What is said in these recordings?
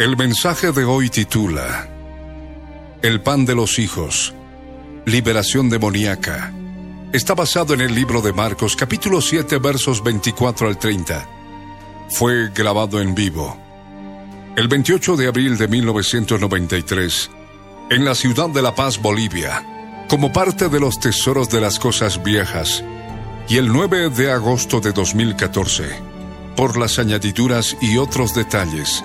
El mensaje de hoy titula El pan de los hijos, liberación demoníaca. Está basado en el libro de Marcos capítulo 7 versos 24 al 30. Fue grabado en vivo el 28 de abril de 1993 en la ciudad de La Paz, Bolivia, como parte de los tesoros de las cosas viejas, y el 9 de agosto de 2014, por las añadiduras y otros detalles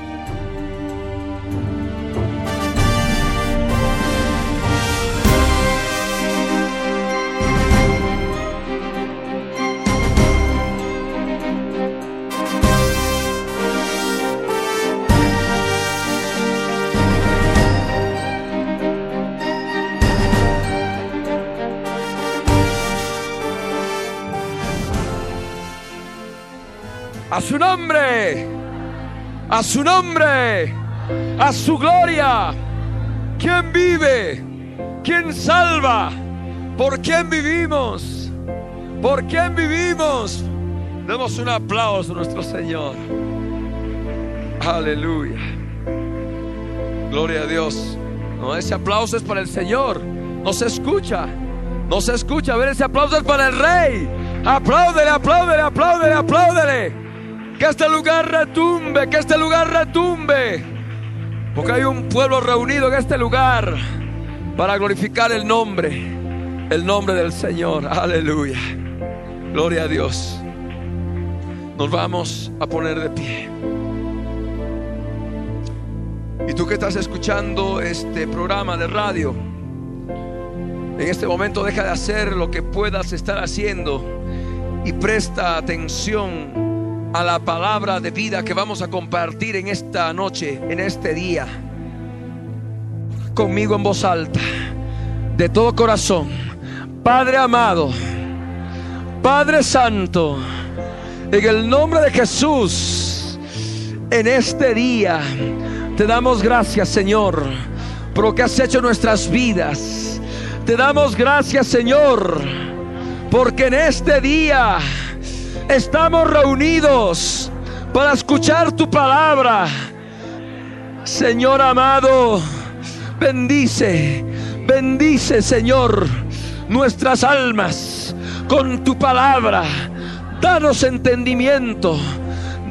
A su nombre, a su nombre, a su gloria. ¿Quién vive? ¿Quién salva? ¿Por quién vivimos? ¿Por quién vivimos? Demos un aplauso a nuestro Señor. Aleluya. Gloria a Dios. No, ese aplauso es para el Señor. No se escucha. No se escucha. A ver, ese aplauso es para el Rey. Apláudele, apláudele, apláudele, apláudele. Que este lugar retumbe, que este lugar retumbe. Porque hay un pueblo reunido en este lugar para glorificar el nombre, el nombre del Señor. Aleluya. Gloria a Dios. Nos vamos a poner de pie. Y tú que estás escuchando este programa de radio, en este momento deja de hacer lo que puedas estar haciendo y presta atención a la palabra de vida que vamos a compartir en esta noche, en este día. Conmigo en voz alta, de todo corazón. Padre amado, Padre Santo, en el nombre de Jesús, en este día, te damos gracias, Señor, por lo que has hecho en nuestras vidas. Te damos gracias, Señor, porque en este día estamos reunidos para escuchar tu palabra. Señor amado, bendice, bendice Señor nuestras almas con tu palabra. Danos entendimiento,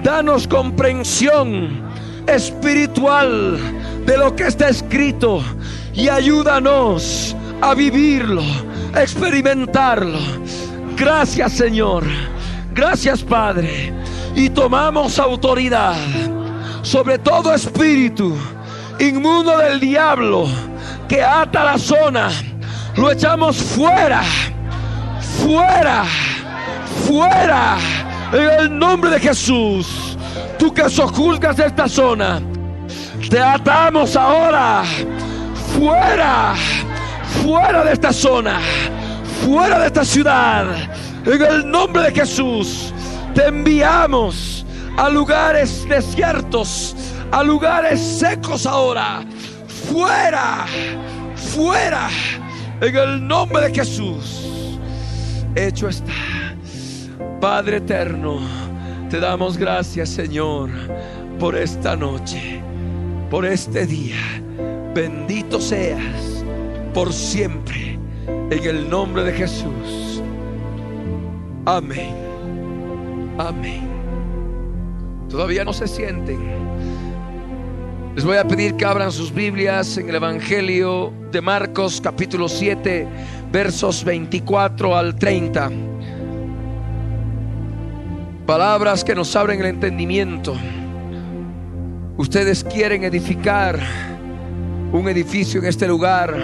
danos comprensión espiritual de lo que está escrito y ayúdanos a vivirlo, a experimentarlo. Gracias Señor. Gracias Padre. Y tomamos autoridad sobre todo espíritu inmundo del diablo que ata la zona. Lo echamos fuera, fuera, fuera. En el nombre de Jesús. Tú que sojuzgas esta zona. Te atamos ahora. Fuera, fuera de esta zona. Fuera de esta ciudad en el nombre de Jesús, te enviamos a lugares desiertos, a lugares secos ahora. Fuera, fuera, en el nombre de Jesús. Hecho está. Padre eterno, te damos gracias, Señor, por esta noche, por este día. Bendito seas por siempre, en el nombre de Jesús. Amén. Amén. Todavía no se sienten. Les voy a pedir que abran sus Biblias en el Evangelio de Marcos capítulo 7 versos 24 al 30. Palabras que nos abren el entendimiento. Ustedes quieren edificar un edificio en este lugar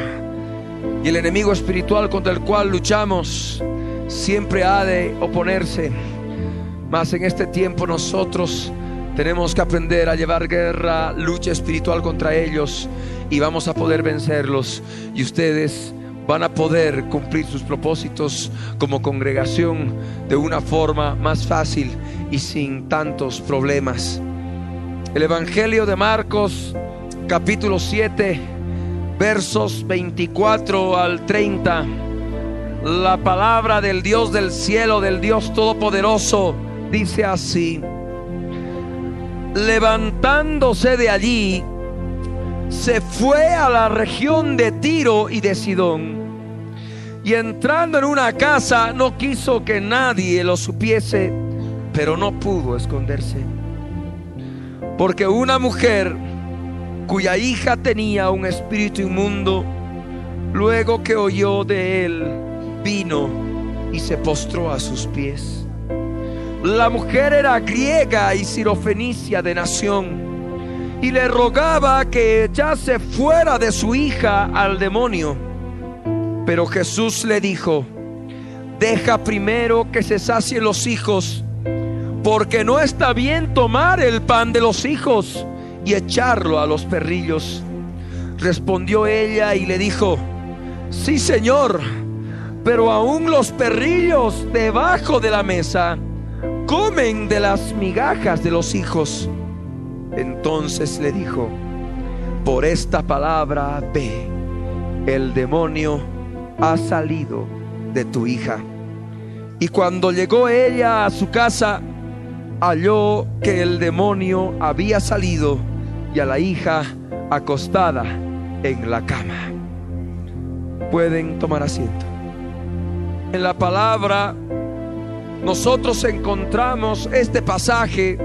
y el enemigo espiritual contra el cual luchamos siempre ha de oponerse. Mas en este tiempo nosotros tenemos que aprender a llevar guerra, lucha espiritual contra ellos y vamos a poder vencerlos. Y ustedes van a poder cumplir sus propósitos como congregación de una forma más fácil y sin tantos problemas. El Evangelio de Marcos capítulo 7 versos 24 al 30. La palabra del Dios del cielo, del Dios todopoderoso, dice así. Levantándose de allí, se fue a la región de Tiro y de Sidón. Y entrando en una casa, no quiso que nadie lo supiese, pero no pudo esconderse. Porque una mujer cuya hija tenía un espíritu inmundo, luego que oyó de él, vino y se postró a sus pies. La mujer era griega y sirofenicia de nación y le rogaba que echase fuera de su hija al demonio. Pero Jesús le dijo, deja primero que se sacien los hijos, porque no está bien tomar el pan de los hijos y echarlo a los perrillos. Respondió ella y le dijo, sí Señor, pero aún los perrillos debajo de la mesa comen de las migajas de los hijos. Entonces le dijo, por esta palabra ve, el demonio ha salido de tu hija. Y cuando llegó ella a su casa, halló que el demonio había salido y a la hija acostada en la cama. Pueden tomar asiento. En la palabra nosotros encontramos este pasaje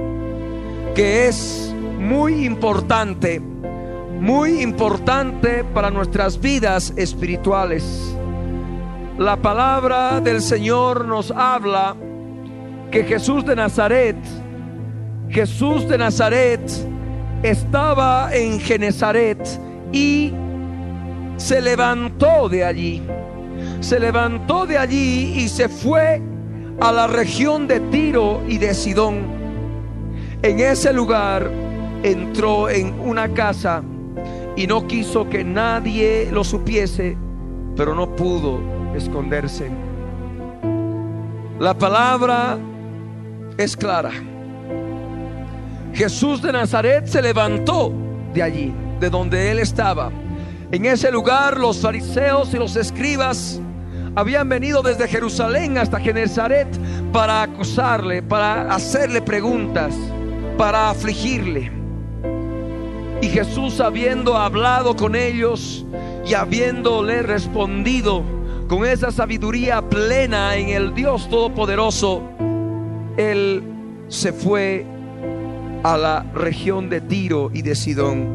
que es muy importante, muy importante para nuestras vidas espirituales. La palabra del Señor nos habla que Jesús de Nazaret, Jesús de Nazaret estaba en Genezaret y se levantó de allí. Se levantó de allí y se fue a la región de Tiro y de Sidón. En ese lugar entró en una casa y no quiso que nadie lo supiese, pero no pudo esconderse. La palabra es clara. Jesús de Nazaret se levantó de allí, de donde él estaba. En ese lugar los fariseos y los escribas habían venido desde Jerusalén hasta Genezaret para acusarle, para hacerle preguntas, para afligirle. Y Jesús habiendo hablado con ellos y habiéndole respondido con esa sabiduría plena en el Dios Todopoderoso, Él se fue a la región de Tiro y de Sidón.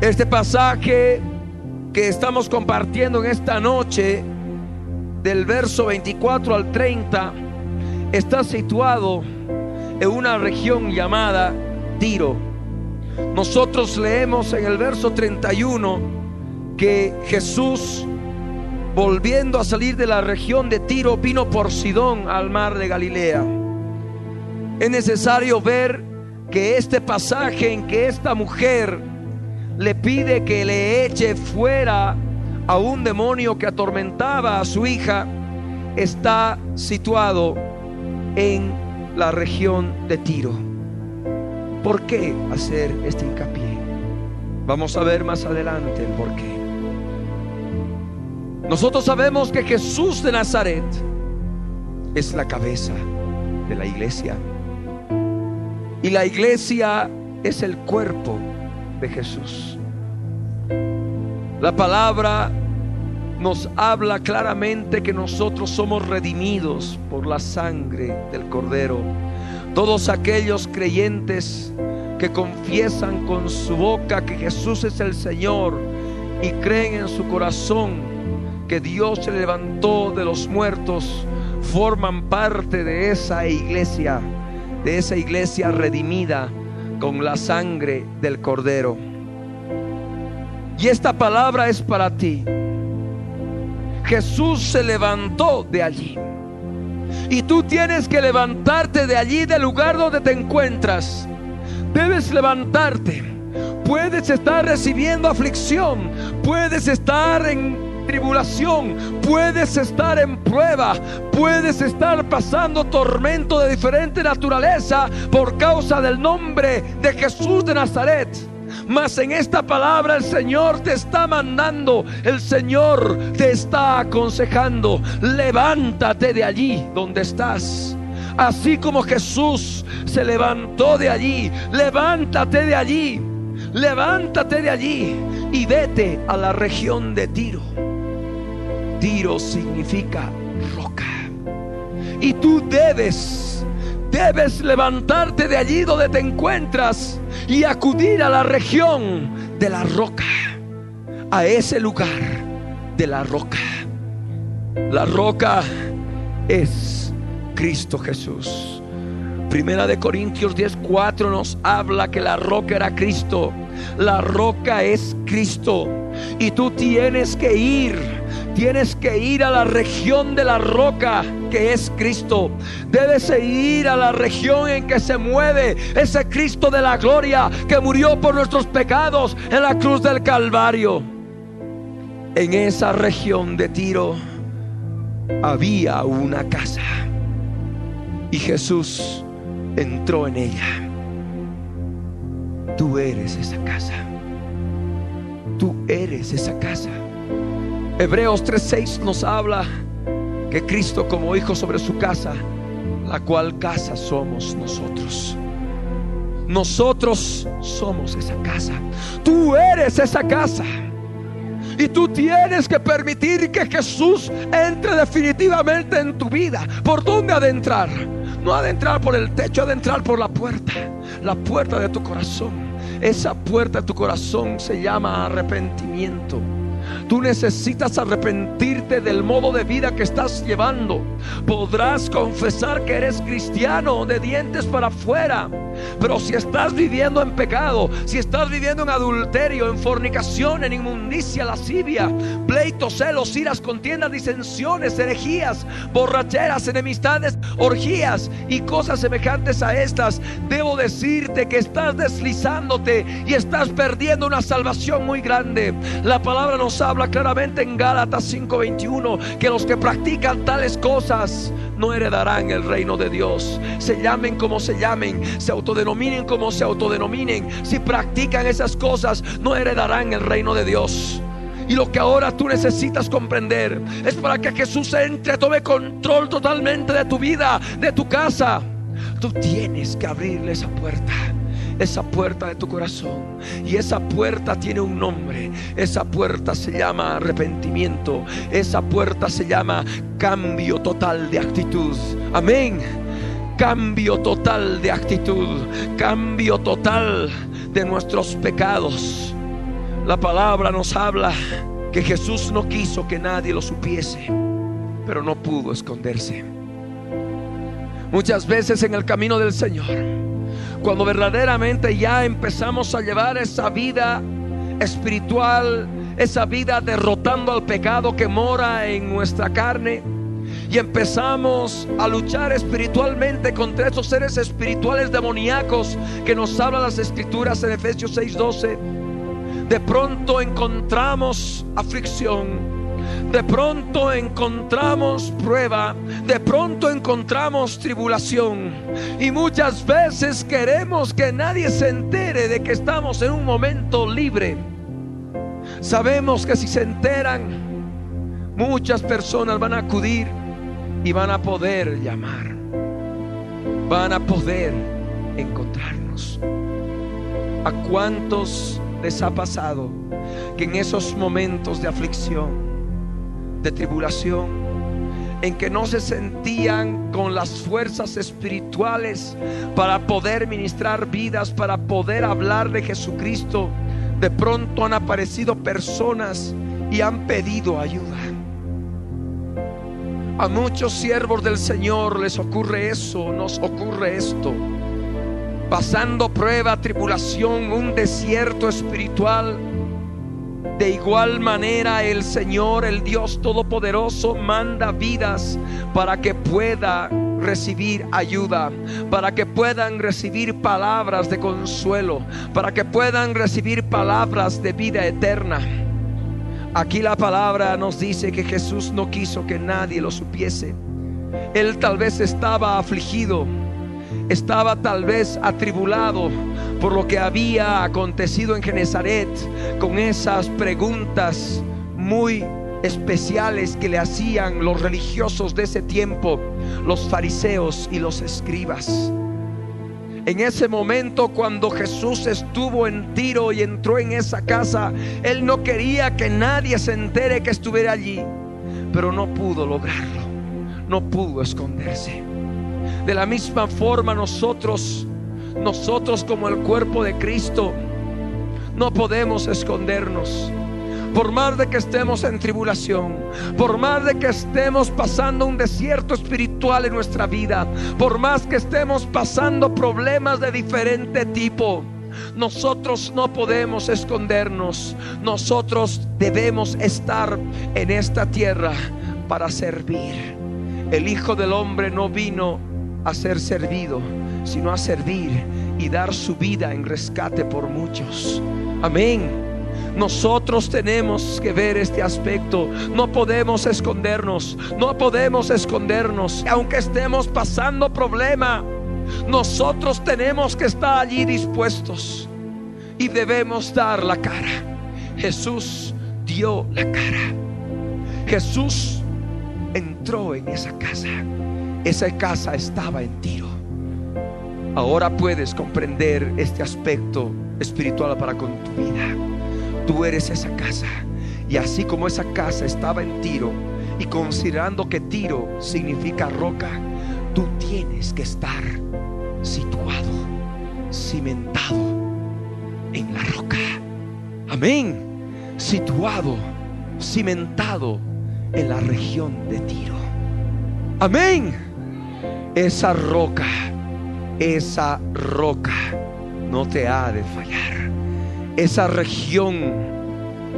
Este pasaje que estamos compartiendo en esta noche, del verso 24 al 30, está situado en una región llamada Tiro. Nosotros leemos en el verso 31 que Jesús, volviendo a salir de la región de Tiro, vino por Sidón al mar de Galilea. Es necesario ver que este pasaje en que esta mujer le pide que le eche fuera a un demonio que atormentaba a su hija, está situado en la región de Tiro. ¿Por qué hacer este hincapié? Vamos a ver más adelante el por qué. Nosotros sabemos que Jesús de Nazaret es la cabeza de la iglesia. Y la iglesia es el cuerpo de Jesús. La palabra nos habla claramente que nosotros somos redimidos por la sangre del Cordero todos aquellos creyentes que confiesan con su boca que Jesús es el Señor y creen en su corazón que Dios se levantó de los muertos, forman parte de esa iglesia, de esa iglesia redimida con la sangre del Cordero. Y esta palabra es para ti. Jesús se levantó de allí. Y tú tienes que levantarte de allí, del lugar donde te encuentras. Debes levantarte. Puedes estar recibiendo aflicción. Puedes estar en tribulación, puedes estar en prueba, puedes estar pasando tormento de diferente naturaleza por causa del nombre de Jesús de Nazaret. Mas en esta palabra el Señor te está mandando, el Señor te está aconsejando, levántate de allí donde estás. Así como Jesús se levantó de allí, levántate de allí, levántate de allí y vete a la región de Tiro. Tiro significa roca. Y tú debes, debes levantarte de allí donde te encuentras y acudir a la región de la roca, a ese lugar de la roca. La roca es Cristo Jesús. Primera de Corintios 10:4 nos habla que la roca era Cristo. La roca es Cristo. Y tú tienes que ir Tienes que ir a la región de la roca que es Cristo. Debes ir a la región en que se mueve ese Cristo de la gloria que murió por nuestros pecados en la cruz del Calvario. En esa región de Tiro había una casa y Jesús entró en ella. Tú eres esa casa. Tú eres esa casa. Hebreos 3:6 nos habla que Cristo como hijo sobre su casa, la cual casa somos nosotros. Nosotros somos esa casa. Tú eres esa casa. Y tú tienes que permitir que Jesús entre definitivamente en tu vida. ¿Por dónde adentrar? No adentrar por el techo, adentrar por la puerta. La puerta de tu corazón. Esa puerta de tu corazón se llama arrepentimiento. Tú necesitas arrepentirte del modo de vida que estás llevando. Podrás confesar que eres cristiano de dientes para afuera. Pero si estás viviendo en pecado, si estás viviendo en adulterio, en fornicación, en inmundicia, lascivia, pleitos, celos, iras, contiendas, disensiones, herejías, borracheras, enemistades, orgías y cosas semejantes a estas, debo decirte que estás deslizándote y estás perdiendo una salvación muy grande. La palabra nos habla claramente en Gálatas 5:21 que los que practican tales cosas no heredarán el reino de Dios. Se llamen como se llamen, se autodenominen como se autodenominen. Si practican esas cosas, no heredarán el reino de Dios. Y lo que ahora tú necesitas comprender es para que Jesús entre, tome control totalmente de tu vida, de tu casa. Tú tienes que abrirle esa puerta esa puerta de tu corazón. Y esa puerta tiene un nombre. Esa puerta se llama arrepentimiento. Esa puerta se llama cambio total de actitud. Amén. Cambio total de actitud. Cambio total de nuestros pecados. La palabra nos habla que Jesús no quiso que nadie lo supiese, pero no pudo esconderse. Muchas veces en el camino del Señor cuando verdaderamente ya empezamos a llevar esa vida espiritual, esa vida derrotando al pecado que mora en nuestra carne. Y empezamos a luchar espiritualmente contra esos seres espirituales demoníacos que nos hablan las escrituras en Efesios 6:12. De pronto encontramos aflicción, de pronto encontramos prueba, de pronto encontramos tribulación. Y muchas veces queremos que nadie se entere de que estamos en un momento libre. Sabemos que si se enteran, muchas personas van a acudir y van a poder llamar. Van a poder encontrarnos. ¿A cuántos les ha pasado que en esos momentos de aflicción, de tribulación, en que no se sentían con las fuerzas espirituales para poder ministrar vidas, para poder hablar de Jesucristo, de pronto han aparecido personas y han pedido ayuda. A muchos siervos del Señor les ocurre eso, nos ocurre esto. Pasando prueba, tribulación, un desierto espiritual De igual manera el Señor, el Dios Todopoderoso, manda vidas para que pueda recibir ayuda, para que puedan recibir palabras de consuelo, para que puedan recibir palabras de vida eterna. Aquí la palabra nos dice que Jesús no quiso que nadie lo supiese. Él tal vez estaba afligido, estaba tal vez atribulado por lo que había acontecido en Genezaret con esas preguntas muy especiales que le hacían los religiosos de ese tiempo, los fariseos y los escribas. En ese momento cuando Jesús estuvo en Tiro y entró en esa casa, Él no quería que nadie se entere que estuviera allí, pero no pudo lograrlo, no pudo esconderse. De la misma forma nosotros, nosotros como el cuerpo de Cristo, no podemos escondernos por más de que estemos en tribulación, por más de que estemos pasando un desierto espiritual en nuestra vida, por más que estemos pasando problemas de diferente tipo, nosotros no podemos escondernos. Nosotros debemos estar en esta tierra para servir. El Hijo del Hombre no vino a ser servido, sino a servir y dar su vida en rescate por muchos. Amén. Nosotros tenemos que ver este aspecto. No podemos escondernos. No podemos escondernos. Aunque estemos pasando problema, nosotros tenemos que estar allí dispuestos. Y debemos dar la cara. Jesús dio la cara. Jesús entró en esa casa. Esa casa estaba en tiro. Ahora puedes comprender este aspecto espiritual para con tu vida. Tú eres esa casa. Y así como esa casa estaba en Tiro, y considerando que Tiro significa roca, tú tienes que estar situado, cimentado en la roca. Amén. Situado, cimentado en la región de Tiro. Amén. Esa roca, esa roca no te ha de fallar esa región,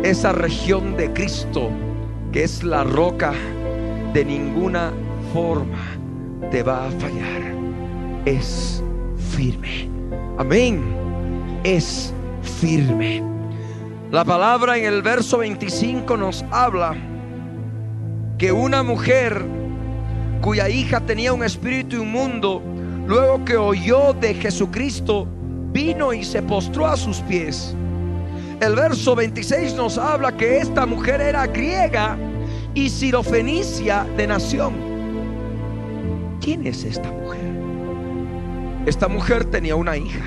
esa región de Cristo, que es la roca, de ninguna forma te va a fallar. Es firme. Amén. Es firme. La palabra en el verso 25 nos habla que una mujer cuya hija tenía un espíritu inmundo, luego que oyó de Jesucristo, vino y se postró a sus pies el verso 26 nos habla que esta mujer era griega y sirofenicia de nación. ¿Quién es esta mujer? Esta mujer tenía una hija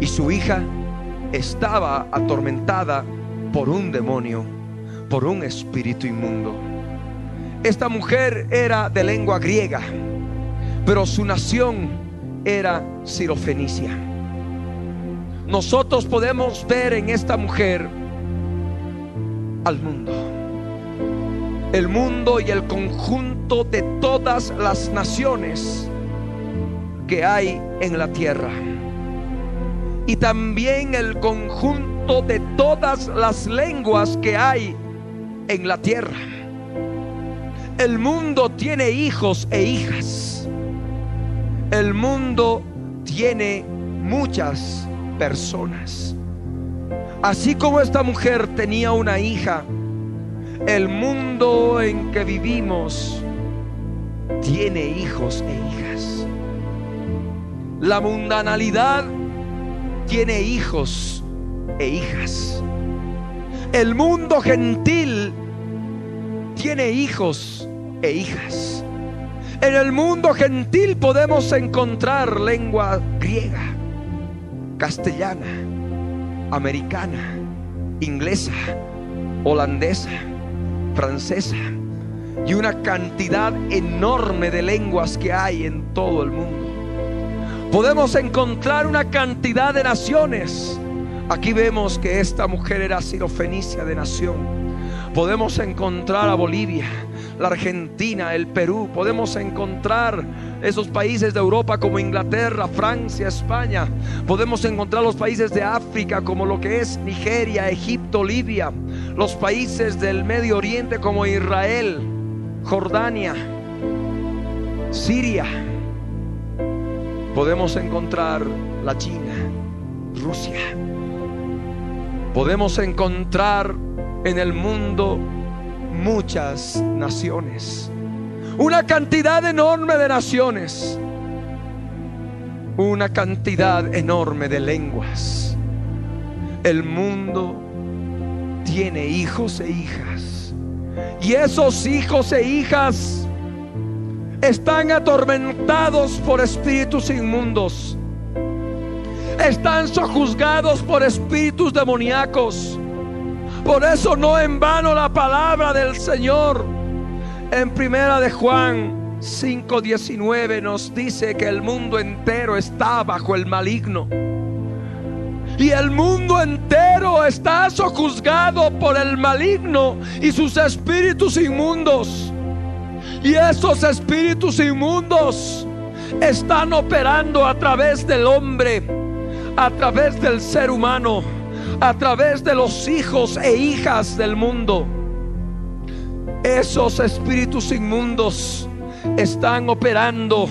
y su hija estaba atormentada por un demonio, por un espíritu inmundo. Esta mujer era de lengua griega, pero su nación era sirofenicia nosotros podemos ver en esta mujer al mundo. El mundo y el conjunto de todas las naciones que hay en la tierra. Y también el conjunto de todas las lenguas que hay en la tierra. El mundo tiene hijos e hijas. El mundo tiene muchas personas. Así como esta mujer tenía una hija, el mundo en que vivimos tiene hijos e hijas. La mundanalidad tiene hijos e hijas. El mundo gentil tiene hijos e hijas. En el mundo gentil podemos encontrar lengua griega castellana, americana, inglesa, holandesa, francesa y una cantidad enorme de lenguas que hay en todo el mundo. Podemos encontrar una cantidad de naciones. Aquí vemos que esta mujer era sirofenicia de nación. Podemos encontrar a Bolivia, la Argentina, el Perú. Podemos encontrar esos países de Europa como Inglaterra, Francia, España. Podemos encontrar los países de África como lo que es Nigeria, Egipto, Libia. Los países del Medio Oriente como Israel, Jordania, Siria. Podemos encontrar la China, Rusia. Podemos encontrar en el mundo muchas naciones. Una cantidad enorme de naciones. Una cantidad enorme de lenguas. El mundo tiene hijos e hijas. Y esos hijos e hijas están atormentados por espíritus inmundos. Están sojuzgados por espíritus demoníacos. Por eso no en vano la palabra del Señor en primera de Juan 5:19 nos dice que el mundo entero está bajo el maligno. Y el mundo entero está sojuzgado por el maligno y sus espíritus inmundos. Y esos espíritus inmundos están operando a través del hombre, a través del ser humano, a través de los hijos e hijas del mundo. Esos espíritus inmundos están operando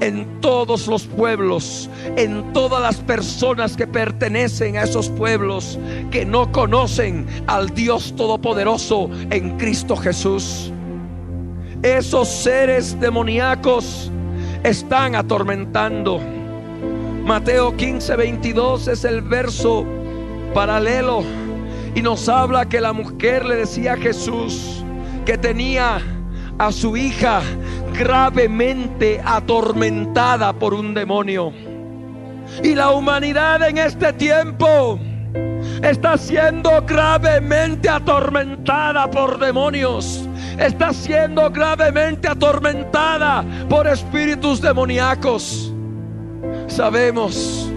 en todos los pueblos, en todas las personas que pertenecen a esos pueblos que no conocen al Dios Todopoderoso en Cristo Jesús. Esos seres demoníacos están atormentando. Mateo 15, 22 es el verso paralelo y nos habla que la mujer le decía a Jesús que tenía a su hija gravemente atormentada por un demonio. Y la humanidad en este tiempo está siendo gravemente atormentada por demonios está siendo gravemente atormentada por espíritus demoníacos. Sabemos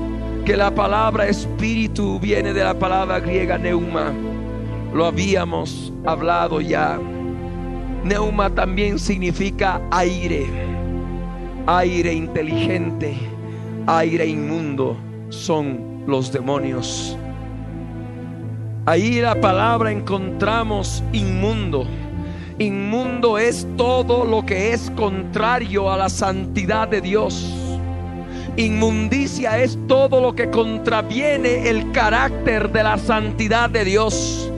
que la palabra espíritu viene de la palabra griega neuma. Lo habíamos hablado ya. Neuma también significa aire, aire inteligente, aire inmundo. Son los demonios. Ahí la palabra encontramos inmundo. Inmundo es todo lo que es contrario a la santidad de Dios. Inmundicia es todo lo que contraviene el carácter de la santidad de Dios.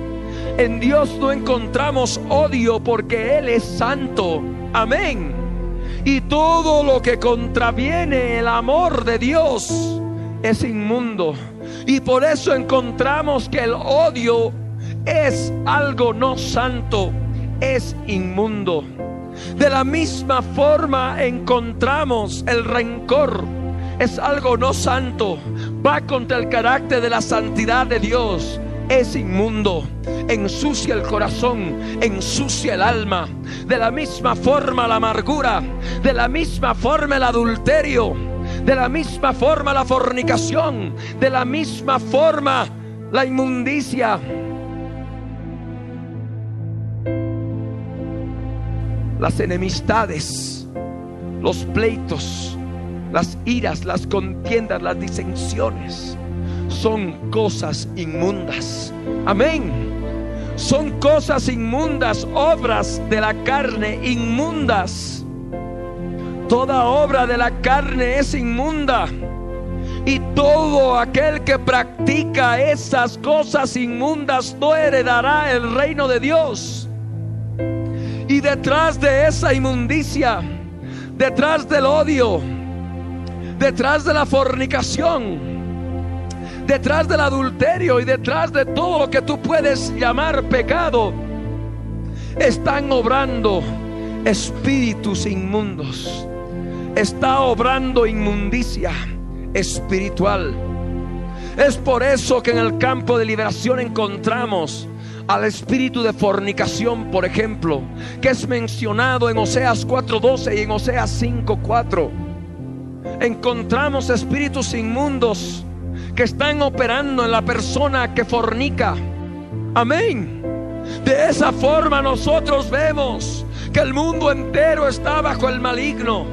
En Dios no encontramos odio porque Él es santo. Amén. Y todo lo que contraviene el amor de Dios es inmundo. Y por eso encontramos que el odio es algo no santo es inmundo. De la misma forma encontramos el rencor. Es algo no santo. Va contra el carácter de la santidad de Dios. Es inmundo. Ensucia el corazón. Ensucia el alma. De la misma forma la amargura. De la misma forma el adulterio. De la misma forma la fornicación. De la misma forma la inmundicia las enemistades, los pleitos, las iras, las contiendas, las disensiones, son cosas inmundas. Amén. Son cosas inmundas, obras de la carne inmundas. Toda obra de la carne es inmunda. Y todo aquel que practica esas cosas inmundas no heredará el reino de Dios. Y detrás de esa inmundicia, detrás del odio, detrás de la fornicación, detrás del adulterio y detrás de todo lo que tú puedes llamar pecado, están obrando espíritus inmundos. Está obrando inmundicia espiritual. Es por eso que en el campo de liberación encontramos al espíritu de fornicación, por ejemplo, que es mencionado en Oseas 4:12 y en Oseas 5:4. Encontramos espíritus inmundos que están operando en la persona que fornica. Amén. De esa forma nosotros vemos que el mundo entero está bajo el maligno.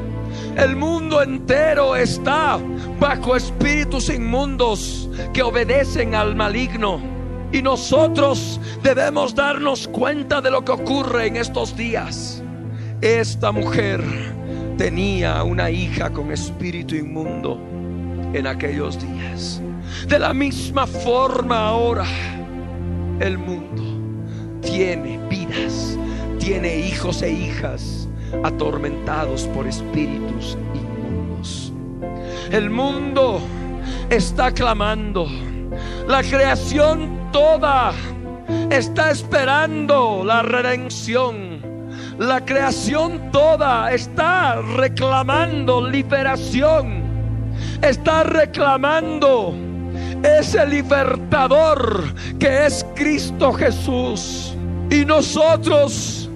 El mundo entero está bajo espíritus inmundos que obedecen al maligno. Y nosotros debemos darnos cuenta de lo que ocurre en estos días. Esta mujer tenía una hija con espíritu inmundo en aquellos días. De la misma forma ahora el mundo tiene vidas, tiene hijos e hijas atormentados por espíritus inmundos. El mundo está clamando. La creación toda está esperando la redención. La creación toda está reclamando liberación. Está reclamando ese libertador que es Cristo Jesús. Y nosotros,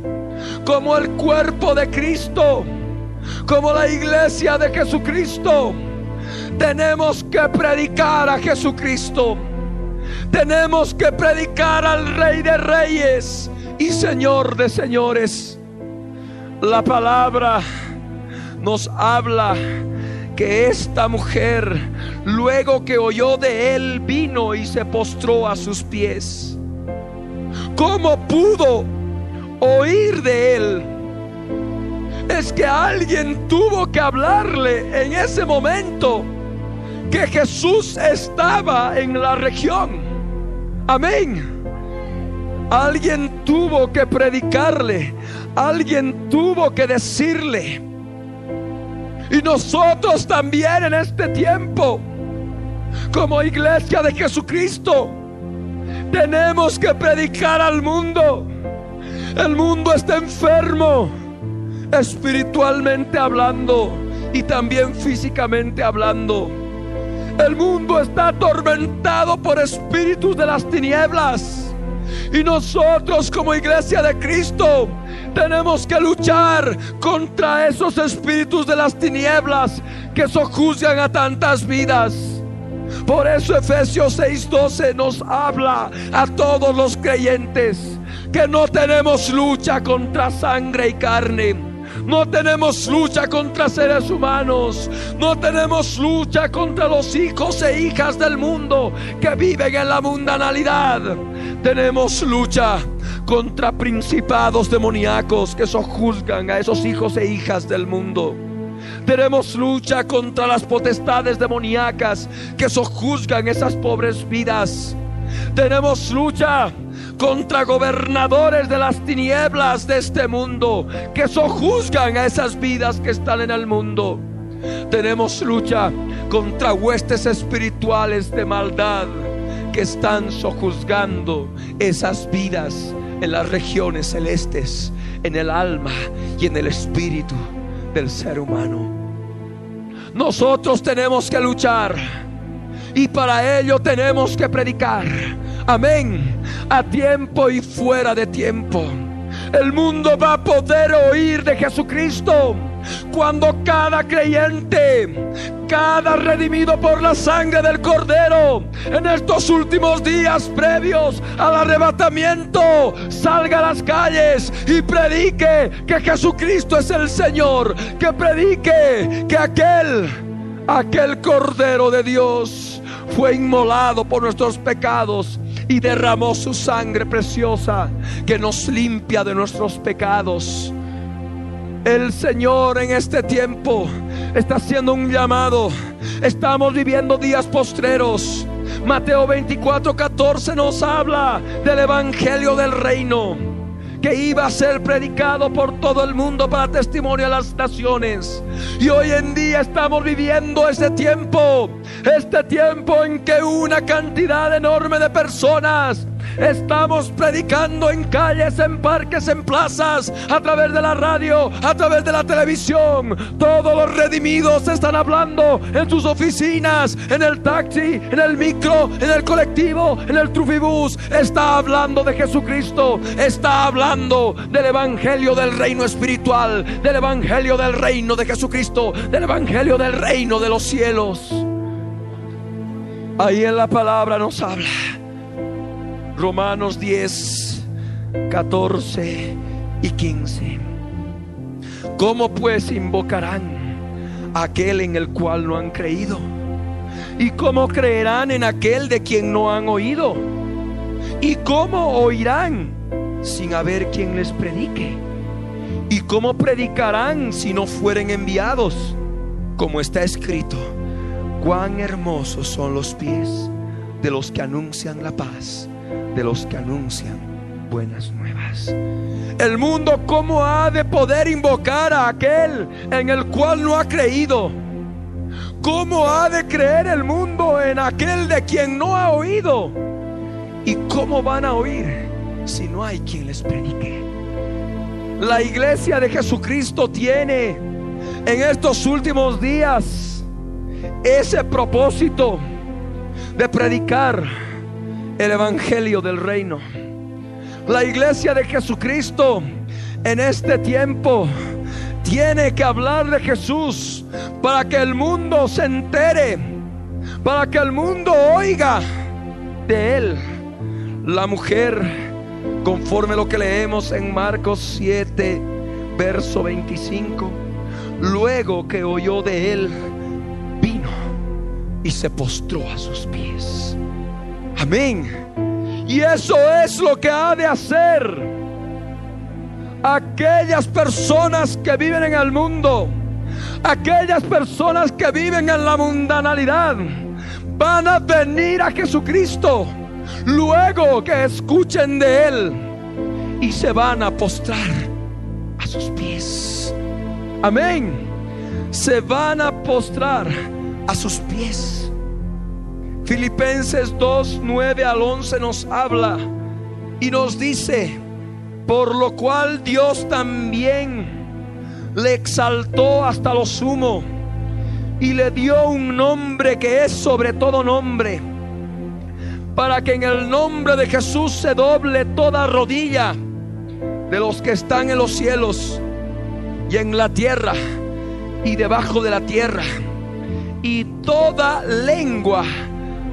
como el cuerpo de Cristo, como la iglesia de Jesucristo, tenemos que predicar a Jesucristo. Tenemos que predicar al Rey de Reyes y Señor de Señores. La palabra nos habla que esta mujer, luego que oyó de él, vino y se postró a sus pies. ¿Cómo pudo oír de él? Es que alguien tuvo que hablarle en ese momento que Jesús estaba en la región. Amén. Alguien tuvo que predicarle, alguien tuvo que decirle y nosotros también en este tiempo, como iglesia de Jesucristo, tenemos que predicar al mundo. El mundo está enfermo, espiritualmente hablando y también físicamente hablando. El mundo está atormentado por espíritus de las tinieblas. Y nosotros como iglesia de Cristo tenemos que luchar contra esos espíritus de las tinieblas que sojuzgan a tantas vidas. Por eso Efesios 6:12 nos habla a todos los creyentes que no tenemos lucha contra sangre y carne no tenemos lucha contra seres humanos. No tenemos lucha contra los hijos e hijas del mundo que viven en la mundanalidad. Tenemos lucha contra principados demoníacos que sojuzgan a esos hijos e hijas del mundo. Tenemos lucha contra las potestades demoníacas que sojuzgan esas pobres vidas. Tenemos lucha contra gobernadores de las tinieblas de este mundo que sojuzgan a esas vidas que están en el mundo. Tenemos lucha contra huestes espirituales de maldad que están sojuzgando esas vidas en las regiones celestes, en el alma y en el espíritu del ser humano. Nosotros tenemos que luchar y para ello tenemos que predicar Amén. A tiempo y fuera de tiempo. El mundo va a poder oír de Jesucristo cuando cada creyente, cada redimido por la sangre del Cordero, en estos últimos días previos al arrebatamiento, salga a las calles y predique que Jesucristo es el Señor, que predique que aquel, aquel Cordero de Dios fue inmolado por nuestros pecados y derramó su sangre preciosa que nos limpia de nuestros pecados. El Señor en este tiempo está haciendo un llamado. Estamos viviendo días postreros. Mateo 24, 14 nos habla del Evangelio del Reino que iba a ser predicado por todo el mundo para testimonio a las naciones. Y hoy en día estamos viviendo ese tiempo, este tiempo en que una cantidad enorme de personas Estamos predicando en calles, en parques, en plazas, a través de la radio, a través de la televisión. Todos los redimidos están hablando en sus oficinas, en el taxi, en el micro, en el colectivo, en el trufibús. Está hablando de Jesucristo. Está hablando del evangelio del reino espiritual, del evangelio del reino de Jesucristo, del evangelio del reino de los cielos. Ahí en la palabra nos habla Romanos 10, 14 y 15. ¿Cómo pues invocarán aquel en el cual no han creído? ¿Y cómo creerán en aquel de quien no han oído? ¿Y cómo oirán sin haber quien les predique? ¿Y cómo predicarán si no fueren enviados? Como está escrito, cuán hermosos son los pies de los que anuncian la paz, de los que anuncian buenas nuevas. El mundo, ¿cómo ha de poder invocar a aquel en el cual no ha creído? ¿Cómo ha de creer el mundo en aquel de quien no ha oído? ¿Y cómo van a oír si no hay quien les predique? La iglesia de Jesucristo tiene en estos últimos días ese propósito de predicar el Evangelio del Reino. La iglesia de Jesucristo en este tiempo tiene que hablar de Jesús para que el mundo se entere, para que el mundo oiga de Él. La mujer, conforme lo que leemos en Marcos 7, verso 25, luego que oyó de Él, vino y se postró a sus pies. Amén. Y eso es lo que ha de hacer aquellas personas que viven en el mundo, aquellas personas que viven en la mundanalidad, van a venir a Jesucristo luego que escuchen de Él y se van a postrar a sus pies. Amén. Se van a postrar a sus pies. Filipenses 2, 9 al 11 nos habla y nos dice, por lo cual Dios también le exaltó hasta lo sumo y le dio un nombre que es sobre todo nombre, para que en el nombre de Jesús se doble toda rodilla de los que están en los cielos y en la tierra y debajo de la tierra, y toda lengua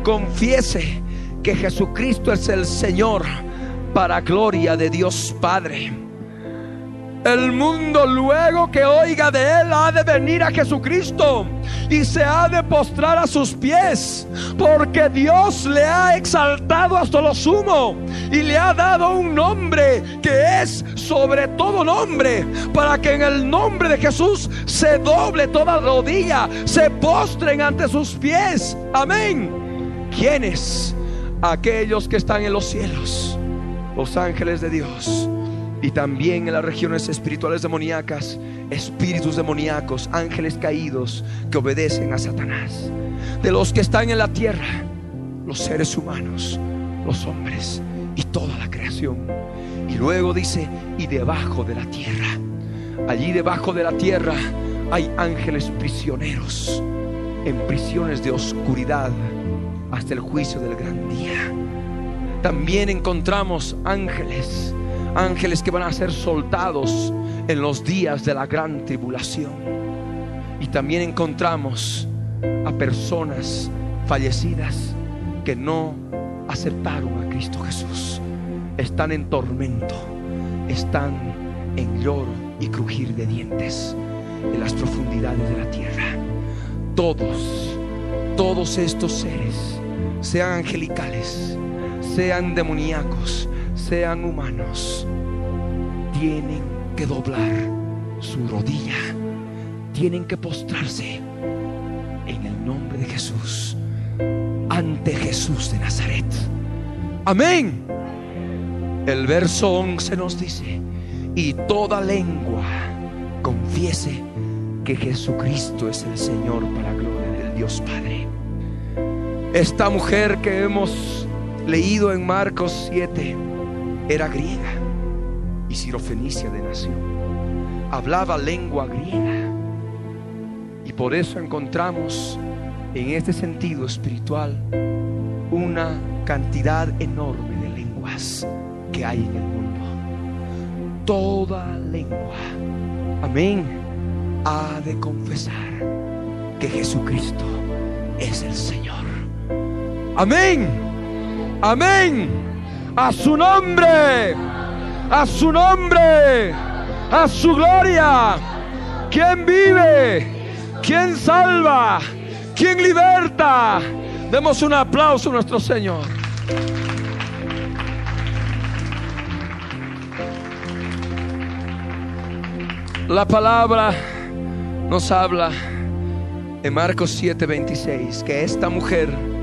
confiese que Jesucristo es el Señor para gloria de Dios Padre. El mundo luego que oiga de Él ha de venir a Jesucristo y se ha de postrar a sus pies, porque Dios le ha exaltado hasta lo sumo y le ha dado un nombre que es sobre todo nombre, para que en el nombre de Jesús se doble toda rodilla, se postren ante sus pies. Amén. ¿Quiénes? Aquellos que están en los cielos los ángeles de Dios y también en las regiones espirituales demoníacas, espíritus demoníacos, ángeles caídos que obedecen a Satanás. De los que están en la tierra, los seres humanos, los hombres y toda la creación. Y luego dice, y debajo de la tierra, allí debajo de la tierra hay ángeles prisioneros en prisiones de oscuridad hasta el juicio del gran día también encontramos ángeles, ángeles que van a ser soltados en los días de la gran tribulación. Y también encontramos a personas fallecidas que no aceptaron a Cristo Jesús. Están en tormento, están en lloro y crujir de dientes en las profundidades de la tierra. Todos, todos estos seres, sean angelicales, sean demoníacos, sean humanos, tienen que doblar su rodilla, tienen que postrarse en el nombre de Jesús, ante Jesús de Nazaret. Amén. El verso 11 nos dice, y toda lengua confiese que Jesucristo es el Señor para gloria del Dios Padre. Esta mujer que hemos leído en Marcos 7, era griega y sirofenicia de nación. Hablaba lengua griega. Y por eso encontramos en este sentido espiritual una cantidad enorme de lenguas que hay en el mundo. Toda lengua, amén, ha de confesar que Jesucristo es el Señor. Amén. Amén. A su nombre. A su nombre. A su gloria. ¿Quién vive? ¿Quién salva? ¿Quién liberta? Demos un aplauso a nuestro Señor. La palabra nos habla en Marcos 7:26 que esta mujer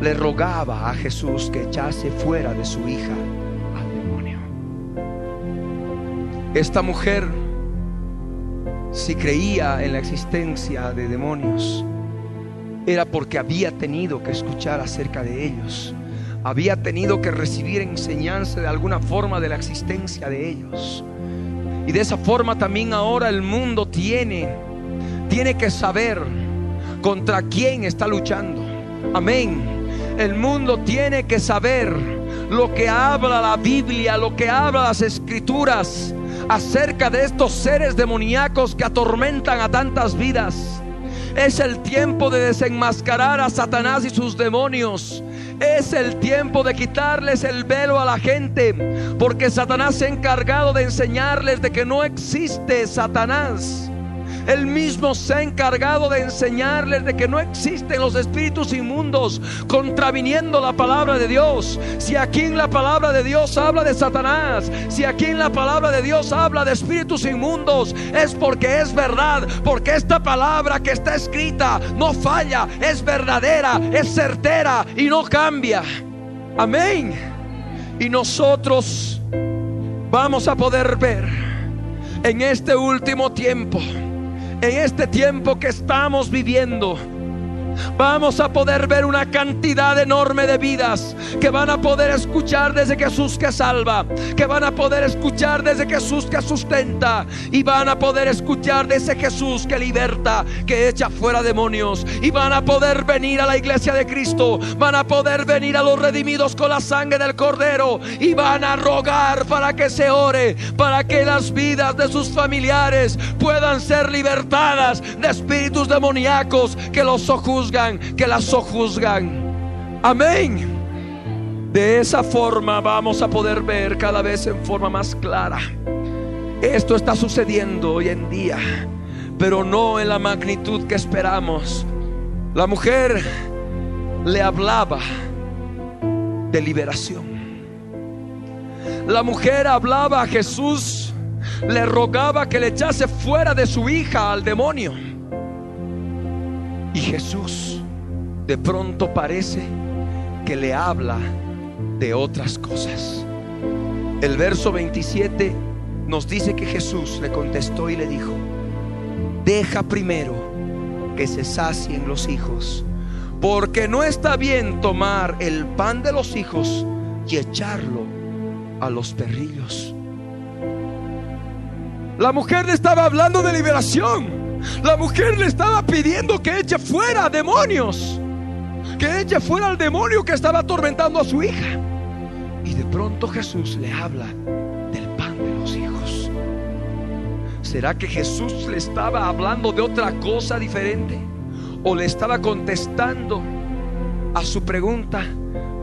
le rogaba a Jesús que echase fuera de su hija al demonio. Esta mujer si creía en la existencia de demonios, era porque había tenido que escuchar acerca de ellos, había tenido que recibir enseñanza de alguna forma de la existencia de ellos. Y de esa forma también ahora el mundo tiene, tiene que saber contra quién está luchando. Amén. El mundo tiene que saber lo que habla la Biblia, lo que habla las escrituras acerca de estos seres demoníacos que atormentan a tantas vidas. Es el tiempo de desenmascarar a Satanás y sus demonios. Es el tiempo de quitarles el velo a la gente, porque Satanás se ha encargado de enseñarles de que no existe Satanás. Él mismo se ha encargado de enseñarles de que no existen los espíritus inmundos contraviniendo la palabra de Dios. Si aquí en la palabra de Dios habla de Satanás, si aquí en la palabra de Dios habla de espíritus inmundos, es porque es verdad, porque esta palabra que está escrita no falla, es verdadera, es certera y no cambia. Amén. Y nosotros vamos a poder ver en este último tiempo en este tiempo que estamos viviendo vamos a poder ver una cantidad enorme de vidas que van a poder escuchar desde Jesús que salva, que van a poder escuchar desde Jesús que sustenta y van a poder escuchar de ese Jesús que liberta, que echa fuera demonios y van a poder venir a la iglesia de Cristo, van a poder venir a los redimidos con la sangre del Cordero y van a rogar para que se ore, para que las vidas de sus familiares puedan ser libertadas de espíritus demoníacos que los ojos que las sojuzgan. Amén. De esa forma vamos a poder ver cada vez en forma más clara. Esto está sucediendo hoy en día, pero no en la magnitud que esperamos. La mujer le hablaba de liberación. La mujer hablaba a Jesús, le rogaba que le echase fuera de su hija al demonio. Y Jesús de pronto parece que le habla de otras cosas. El verso 27 nos dice que Jesús le contestó y le dijo, deja primero que se sacien los hijos, porque no está bien tomar el pan de los hijos y echarlo a los perrillos. La mujer le estaba hablando de liberación. La mujer le estaba pidiendo que eche fuera demonios. Que eche fuera al demonio que estaba atormentando a su hija. Y de pronto Jesús le habla del pan de los hijos. ¿Será que Jesús le estaba hablando de otra cosa diferente? ¿O le estaba contestando a su pregunta,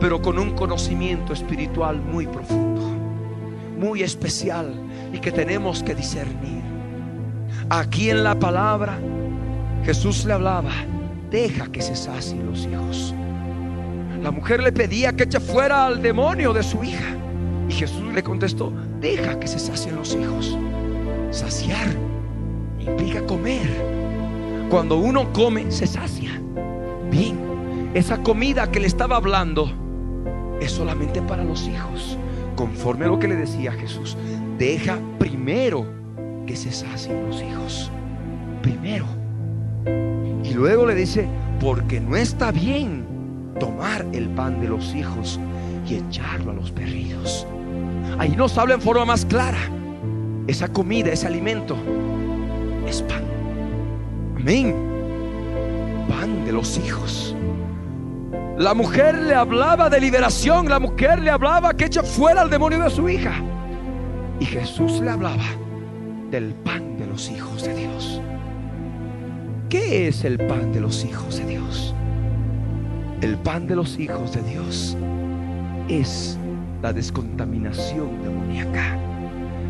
pero con un conocimiento espiritual muy profundo, muy especial y que tenemos que discernir? Aquí en la palabra Jesús le hablaba, deja que se sacien los hijos. La mujer le pedía que eche fuera al demonio de su hija. Y Jesús le contestó, deja que se sacien los hijos. Saciar implica comer. Cuando uno come, se sacia. Bien, esa comida que le estaba hablando es solamente para los hijos. Conforme a lo que le decía Jesús, deja primero que se sacien los hijos. Primero. Y luego le dice, porque no está bien tomar el pan de los hijos y echarlo a los perrillos. Ahí nos habla en forma más clara. Esa comida, ese alimento, es pan. Amén. Pan de los hijos. La mujer le hablaba de liberación, la mujer le hablaba que echa fuera al demonio de su hija. Y Jesús le hablaba del pan de los hijos de Dios. ¿Qué es el pan de los hijos de Dios? El pan de los hijos de Dios es la descontaminación demoníaca.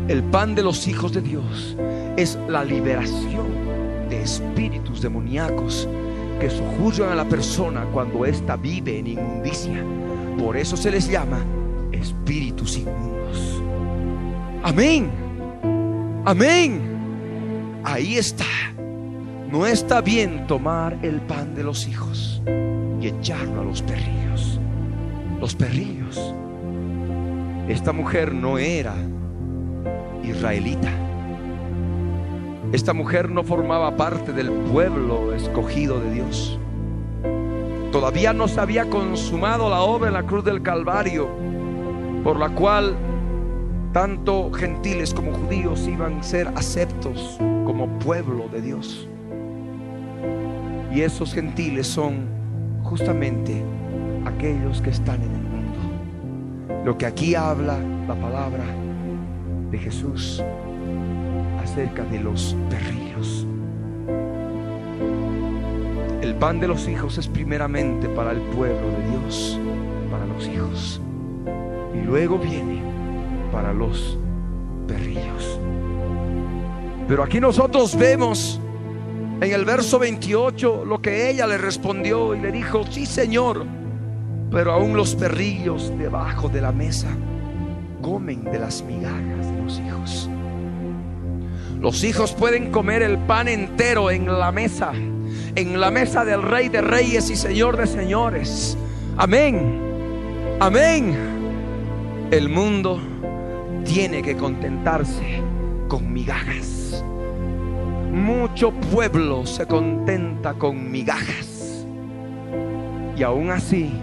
El pan de los hijos de Dios es la liberación de espíritus demoníacos que sojuzgan a la persona cuando ésta vive en inmundicia. Por eso se les llama espíritus inmundos. Amén. Amén. Ahí está. No está bien tomar el pan de los hijos y echarlo a los perrillos. Los perrillos. Esta mujer no era israelita. Esta mujer no formaba parte del pueblo escogido de Dios. Todavía no se había consumado la obra en la cruz del Calvario, por la cual tanto gentiles como judíos iban a ser aceptos como pueblo de Dios. Y esos gentiles son justamente aquellos que están en el mundo. Lo que aquí habla la palabra de Jesús acerca de los perrillos. El pan de los hijos es primeramente para el pueblo de Dios, para los hijos. Y luego viene para los perrillos. Pero aquí nosotros vemos en el verso 28 lo que ella le respondió y le dijo, sí Señor, pero aún los perrillos debajo de la mesa comen de las migajas de los hijos. Los hijos pueden comer el pan entero en la mesa, en la mesa del Rey de Reyes y Señor de Señores. Amén. Amén. El mundo tiene que contentarse con migajas. Mucho pueblo se contenta con migajas. Y aún así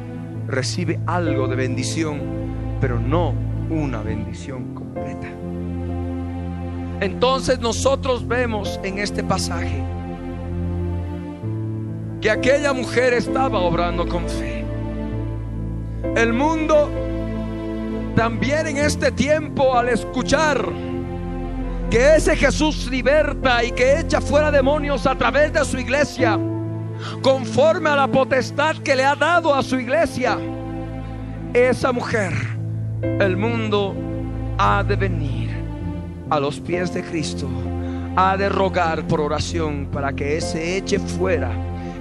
recibe algo de bendición, pero no una bendición completa. Entonces nosotros vemos en este pasaje que aquella mujer estaba obrando con fe. El mundo también en este tiempo al escuchar que ese Jesús liberta y que echa fuera demonios a través de su iglesia, conforme a la potestad que le ha dado a su iglesia, esa mujer, el mundo ha de venir a los pies de Cristo, ha de rogar por oración para que ese eche fuera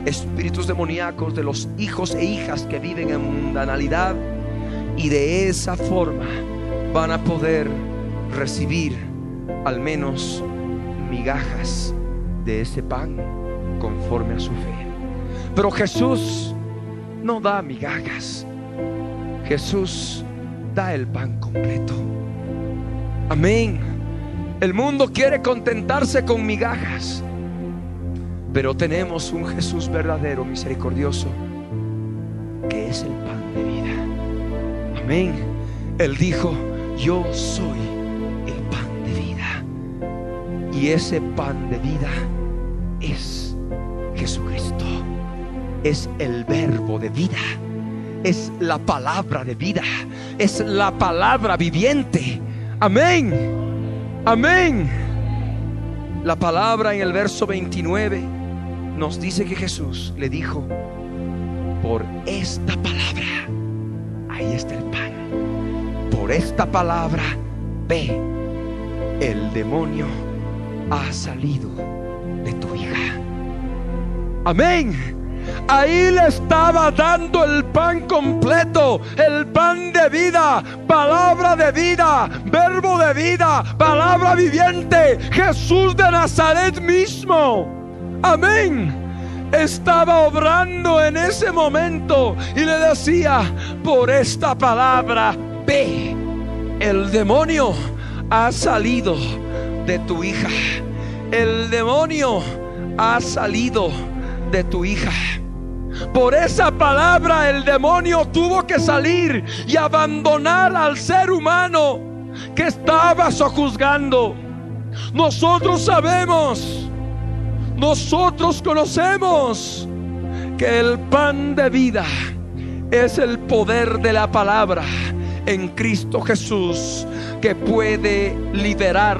espíritus demoníacos de los hijos e hijas que viven en mundanalidad y de esa forma van a poder recibir al menos migajas de ese pan conforme a su fe. Pero Jesús no da migajas. Jesús da el pan completo. Amén. El mundo quiere contentarse con migajas. Pero tenemos un Jesús verdadero, misericordioso, que es el pan de vida. Amén. Él dijo, yo soy el pan de vida. Y ese pan de vida es Jesucristo. Es el verbo de vida. Es la palabra de vida. Es la palabra viviente. Amén. Amén. La palabra en el verso 29 nos dice que Jesús le dijo, por esta palabra, ahí está el pan, por esta palabra, ve, el demonio ha salido de tu hija. Amén. Ahí le estaba dando el pan completo, el pan de vida, palabra de vida, verbo de vida, palabra viviente, Jesús de Nazaret mismo. Amén. Estaba obrando en ese momento y le decía, por esta palabra, ve, el demonio ha salido de tu hija. El demonio ha salido de tu hija. Por esa palabra el demonio tuvo que salir y abandonar al ser humano que estaba sojuzgando. Nosotros sabemos nosotros conocemos que el pan de vida es el poder de la palabra en Cristo Jesús que puede liberar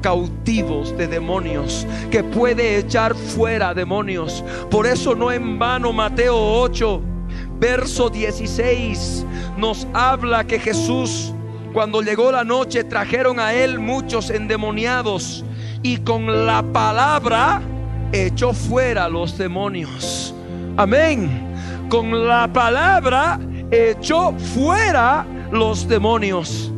cautivos de demonios, que puede echar fuera demonios. Por eso no en vano Mateo 8, verso 16 nos habla que Jesús Cuando llegó la noche trajeron a él muchos endemoniados y con la palabra echó fuera los demonios. Amén. Con la palabra echó fuera los demonios.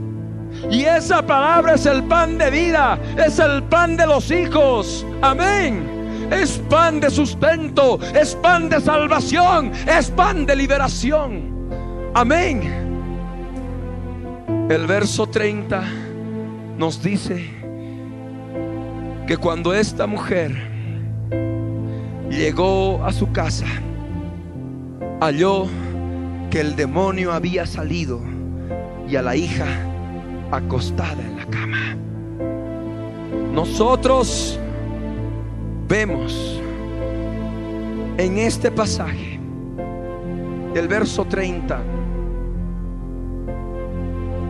Y esa palabra es el pan de vida, es el pan de los hijos. Amén. Es pan de sustento, es pan de salvación, es pan de liberación. Amén. El verso 30 nos dice que cuando esta mujer llegó a su casa, halló que el demonio había salido y a la hija acostada en la cama. Nosotros vemos en este pasaje del verso 30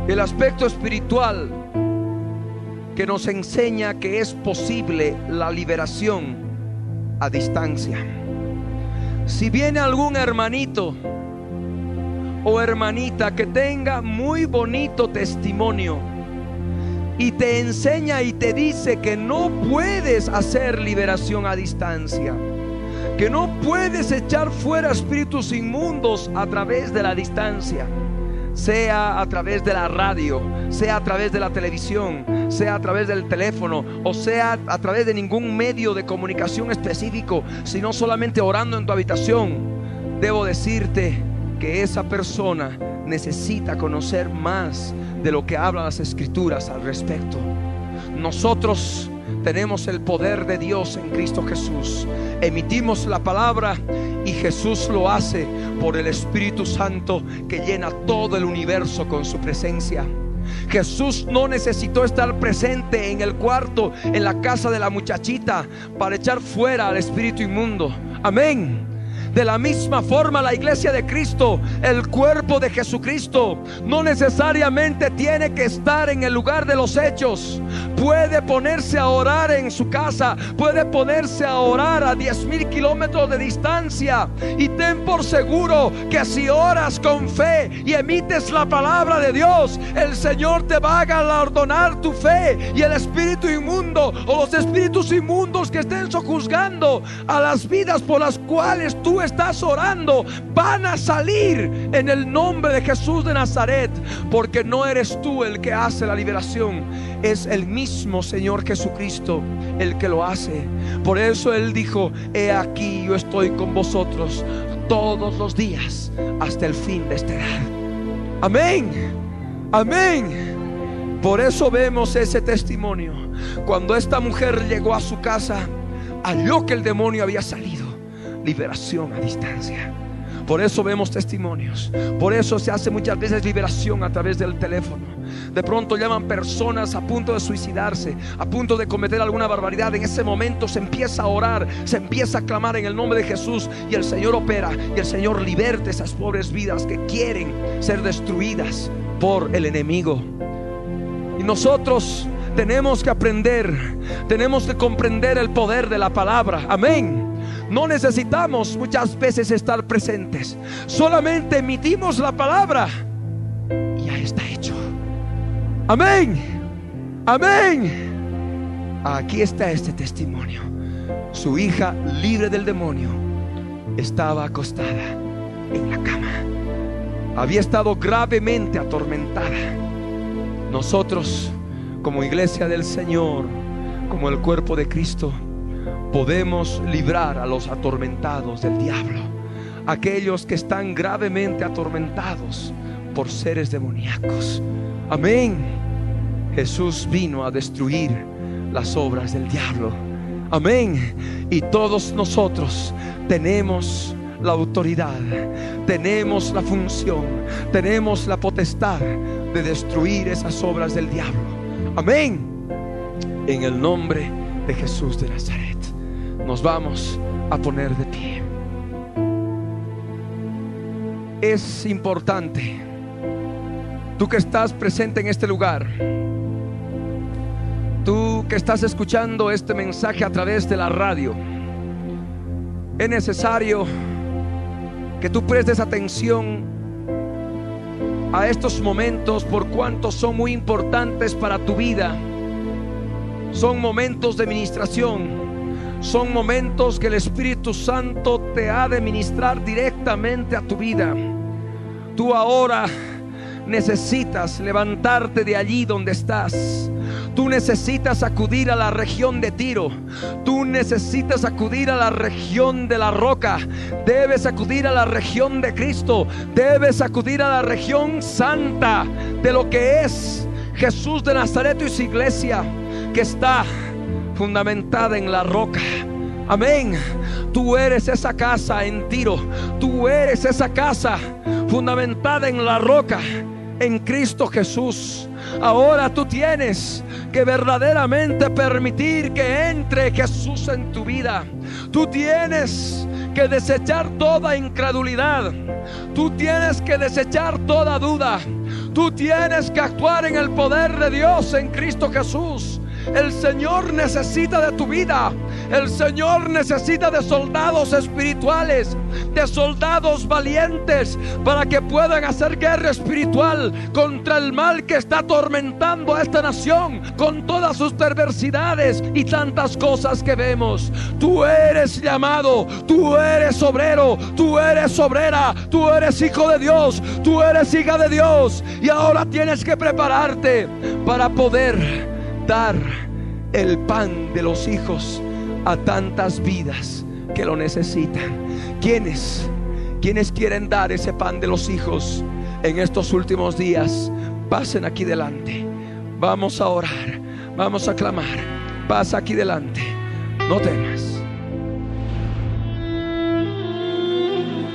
el aspecto espiritual que nos enseña que es posible la liberación a distancia. Si viene algún hermanito o hermanita que tenga muy bonito testimonio y te enseña y te dice que no puedes hacer liberación a distancia, que no puedes echar fuera espíritus inmundos a través de la distancia sea a través de la radio, sea a través de la televisión, sea a través del teléfono o sea a través de ningún medio de comunicación específico, sino solamente orando en tu habitación, debo decirte que esa persona necesita conocer más de lo que hablan las escrituras al respecto. Nosotros tenemos el poder de Dios en Cristo Jesús. Emitimos la palabra y Jesús lo hace por el Espíritu Santo que llena todo el universo con su presencia. Jesús no necesitó estar presente en el cuarto, en la casa de la muchachita, para echar fuera al espíritu inmundo. Amén. De la misma forma la iglesia de Cristo, el cuerpo de Jesucristo, no necesariamente tiene que estar en el lugar de los hechos. Puede ponerse a orar en su casa, puede ponerse a orar a 10 mil kilómetros de distancia. Y ten por seguro que si oras con fe y emites la palabra de Dios, el Señor te va a galardonar tu fe y el espíritu inmundo o los espíritus inmundos que estén sojuzgando a las vidas por las cuales tú estás orando van a salir en el nombre de Jesús de Nazaret, porque no eres tú el que hace la liberación, es el mismo Señor Jesucristo el que lo hace. Por eso Él dijo, he aquí yo estoy con vosotros todos los días hasta el fin de esta edad. Amén, amén. Por eso vemos ese testimonio. Cuando esta mujer llegó a su casa, halló que el demonio había salido liberación a distancia. Por eso vemos testimonios. Por eso se hace muchas veces liberación a través del teléfono. De pronto llaman personas a punto de suicidarse, a punto de cometer alguna barbaridad. En ese momento se empieza a orar, se empieza a clamar en el nombre de Jesús y el Señor opera y el Señor liberte esas pobres vidas que quieren ser destruidas por el enemigo. Y nosotros tenemos que aprender, tenemos que comprender el poder de la palabra. Amén. No necesitamos muchas veces estar presentes. Solamente emitimos la palabra y ya está hecho. Amén. Amén. Aquí está este testimonio. Su hija, libre del demonio, estaba acostada en la cama. Había estado gravemente atormentada. Nosotros, como iglesia del Señor, como el cuerpo de Cristo, podemos librar a los atormentados del diablo, aquellos que están gravemente atormentados por seres demoníacos. Amén. Jesús vino a destruir las obras del diablo. Amén. Y todos nosotros tenemos la autoridad, tenemos la función, tenemos la potestad de destruir esas obras del diablo. Amén. En el nombre de Jesús de Nazaret nos vamos a poner de pie. Es importante, tú que estás presente en este lugar, tú que estás escuchando este mensaje a través de la radio, es necesario que tú prestes atención a estos momentos por cuanto son muy importantes para tu vida. Son momentos de ministración. Son momentos que el Espíritu Santo te ha de ministrar directamente a tu vida. Tú ahora necesitas levantarte de allí donde estás. Tú necesitas acudir a la región de Tiro. Tú necesitas acudir a la región de la roca. Debes acudir a la región de Cristo. Debes acudir a la región santa de lo que es Jesús de Nazaret y su iglesia que está fundamentada en la roca. Amén. Tú eres esa casa en Tiro. Tú eres esa casa fundamentada en la roca, en Cristo Jesús. Ahora tú tienes que verdaderamente permitir que entre Jesús en tu vida. Tú tienes que desechar toda incredulidad. Tú tienes que desechar toda duda. Tú tienes que actuar en el poder de Dios en Cristo Jesús. El Señor necesita de tu vida. El Señor necesita de soldados espirituales, de soldados valientes para que puedan hacer guerra espiritual contra el mal que está atormentando a esta nación con todas sus perversidades y tantas cosas que vemos. Tú eres llamado, tú eres obrero, tú eres obrera, tú eres hijo de Dios, tú eres hija de Dios y ahora tienes que prepararte para poder dar el pan de los hijos a tantas vidas que lo necesitan. ¿Quiénes? ¿Quiénes quieren dar ese pan de los hijos en estos últimos días? Pasen aquí delante. Vamos a orar. Vamos a clamar. Pasa aquí delante. No temas.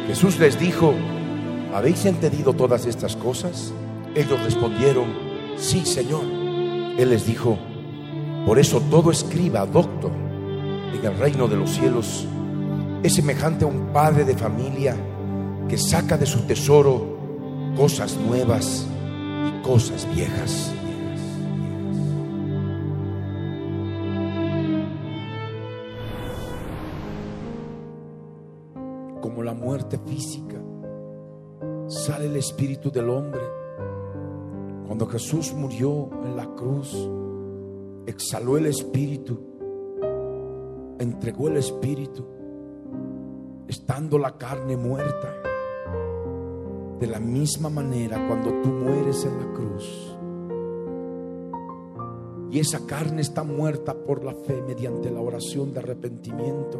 Jesús les dijo, ¿habéis entendido todas estas cosas? Ellos respondieron, sí, Señor. Él les dijo, por eso todo escriba, doctor, en el reino de los cielos es semejante a un padre de familia que saca de su tesoro cosas nuevas y cosas viejas. Como la muerte física, sale el espíritu del hombre. Cuando Jesús murió en la cruz, exhaló el espíritu, entregó el espíritu, estando la carne muerta. De la misma manera cuando tú mueres en la cruz y esa carne está muerta por la fe mediante la oración de arrepentimiento,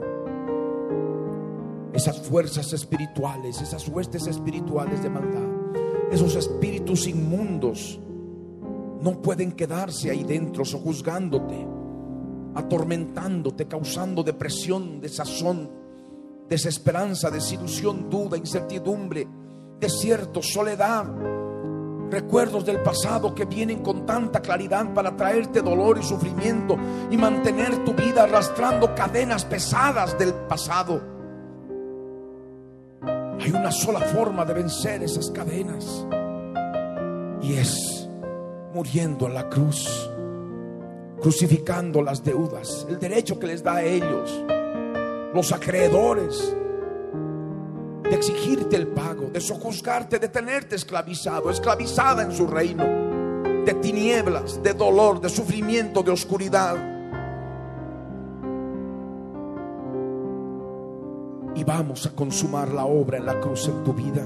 esas fuerzas espirituales, esas huestes espirituales de maldad, esos espíritus inmundos, no pueden quedarse ahí dentro sojuzgándote, atormentándote, causando depresión, desazón, desesperanza, desilusión, duda, incertidumbre, desierto, soledad, recuerdos del pasado que vienen con tanta claridad para traerte dolor y sufrimiento y mantener tu vida arrastrando cadenas pesadas del pasado. Hay una sola forma de vencer esas cadenas y es muriendo en la cruz, crucificando las deudas, el derecho que les da a ellos, los acreedores, de exigirte el pago, de sojuzgarte, de tenerte esclavizado, esclavizada en su reino, de tinieblas, de dolor, de sufrimiento, de oscuridad. Vamos a consumar la obra en la cruz en tu vida.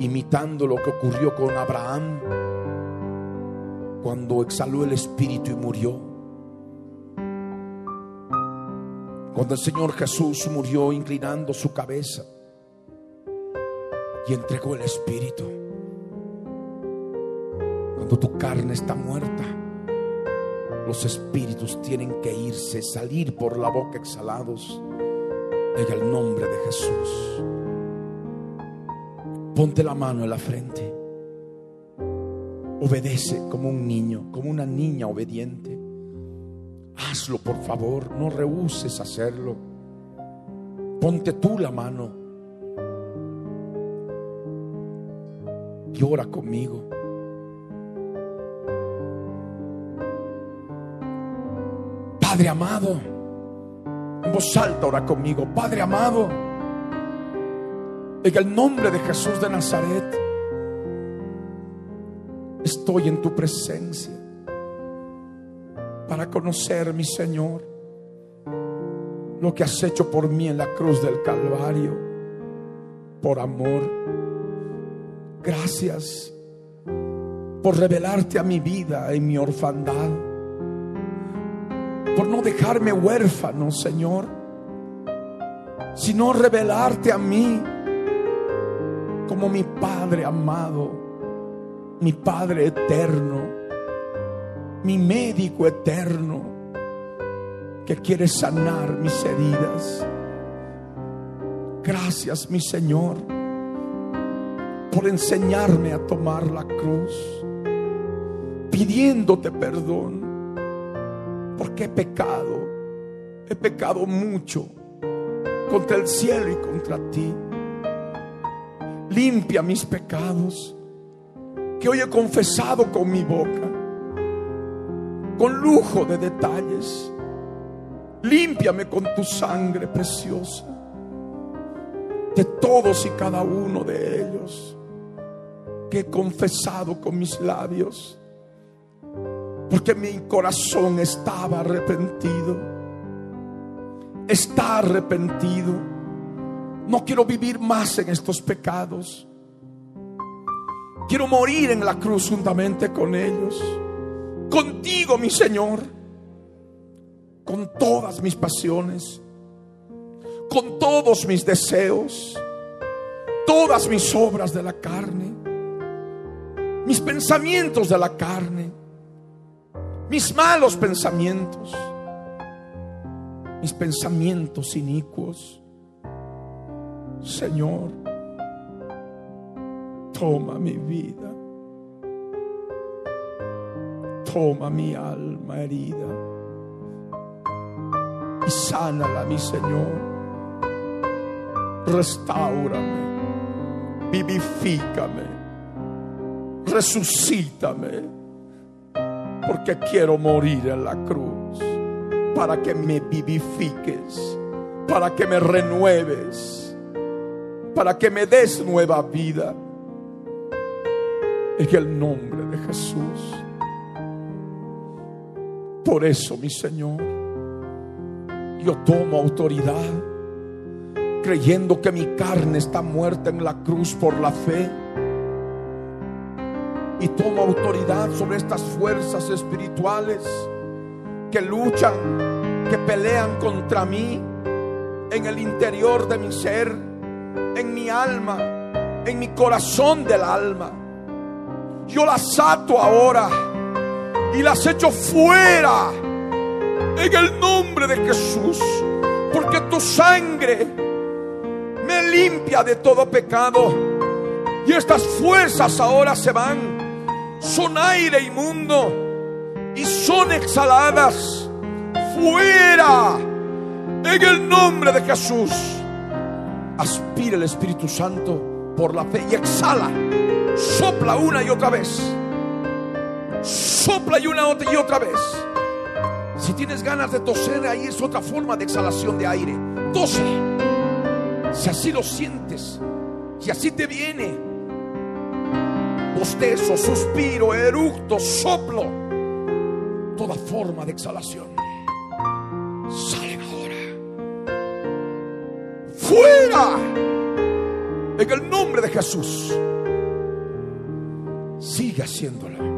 imitando lo que ocurrió con Abraham cuando exhaló el espíritu y murió. Cuando el Señor Jesús murió inclinando su cabeza y entregó el espíritu. Cuando tu carne está muerta, los espíritus tienen que irse, salir por la boca exhalados en el nombre de Jesús. Ponte la mano en la frente. Obedece como un niño, como una niña obediente. Hazlo, por favor, no rehuses hacerlo. Ponte tú la mano. Y ora conmigo. Padre amado, en voz alta ora conmigo. Padre amado. En el nombre de Jesús de Nazaret, estoy en tu presencia. Para conocer, mi Señor, lo que has hecho por mí en la cruz del Calvario, por amor. Gracias por revelarte a mi vida en mi orfandad, por no dejarme huérfano, Señor, sino revelarte a mí como mi Padre amado, mi Padre eterno, mi médico eterno, que quiere sanar mis heridas. Gracias, mi Señor, por enseñarme a tomar la cruz, pidiéndote perdón, porque he pecado, he pecado mucho contra el cielo y contra ti. Limpia mis pecados que hoy he confesado con mi boca, con lujo de detalles. Límpiame con tu sangre preciosa de todos y cada uno de ellos que he confesado con mis labios, porque mi corazón estaba arrepentido, está arrepentido no quiero vivir más en estos pecados. Quiero morir en la cruz juntamente con ellos. Contigo, mi Señor. Con todas mis pasiones. Con todos mis deseos. Todas mis obras de la carne. Mis pensamientos de la carne. Mis malos pensamientos. Mis pensamientos inicuos. Señor, toma mi vida, toma mi alma herida. Y sánala, mi Señor. Restaurame, vivifícame, resucítame, porque quiero morir en la cruz para que me vivifiques, para que me renueves para que me des nueva vida. En el nombre de Jesús. Por eso, mi Señor, yo tomo autoridad, creyendo que mi carne está muerta en la cruz por la fe. Y tomo autoridad sobre estas fuerzas espirituales que luchan, que pelean contra mí en el interior de mi ser en mi alma, en mi corazón del alma. Yo las ato ahora y las echo fuera en el nombre de Jesús, porque tu sangre me limpia de todo pecado y estas fuerzas ahora se van. Son aire inmundo y son exhaladas fuera en el nombre de Jesús aspira el Espíritu Santo por la fe y exhala. Sopla una y otra vez. Sopla y una y otra vez. Si tienes ganas de toser, ahí es otra forma de exhalación de aire. Tose. Si así lo sientes, si así te viene, bostezo, suspiro, eructo, soplo, toda forma de exhalación. fuera. En el nombre de Jesús. Sigue haciéndolo.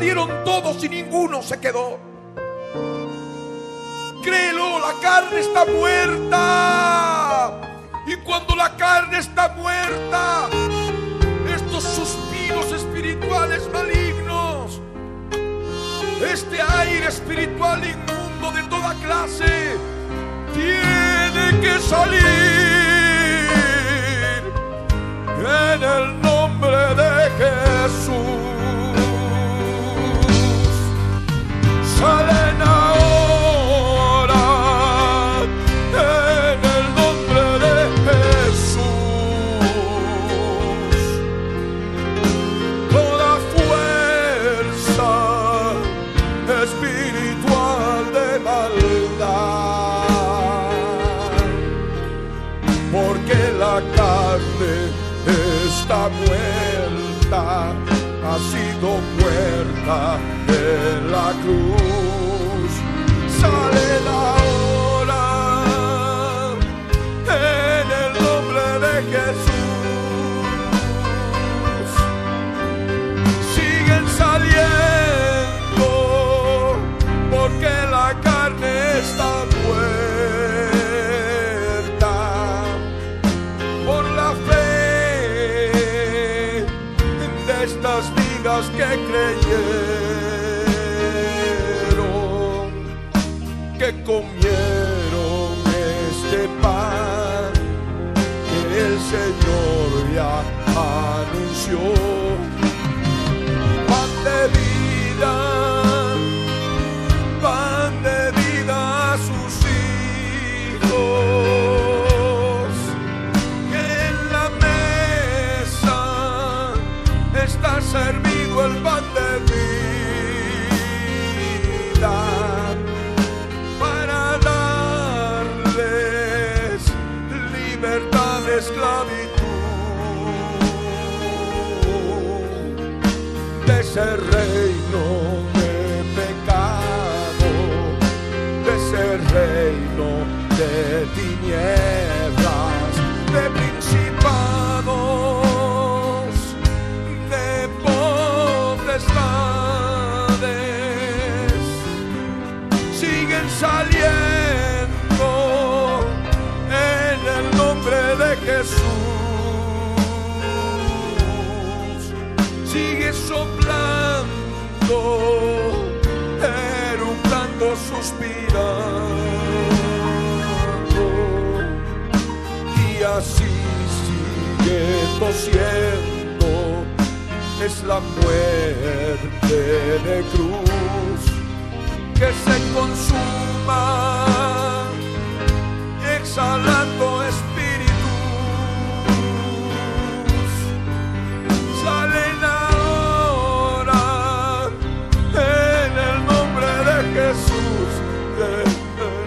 Salieron todos y ninguno se quedó. Créelo, la carne está muerta. Y cuando la carne está muerta, estos suspiros espirituales malignos, este aire espiritual inmundo de toda clase, tiene que salir en el nombre de Jesús. salen ahora en el nombre de Jesús. Toda fuerza espiritual de maldad, porque la carne está muerta, ha sido muerta la cruz sale la hora en el nombre de Jesús. Siguen saliendo porque la carne está muerta por la fe de estas vidas que creyeron. Hallelujah. lo siento, es la muerte de cruz que se consuma, y exhalando espíritus. Salen ahora en el nombre de Jesús de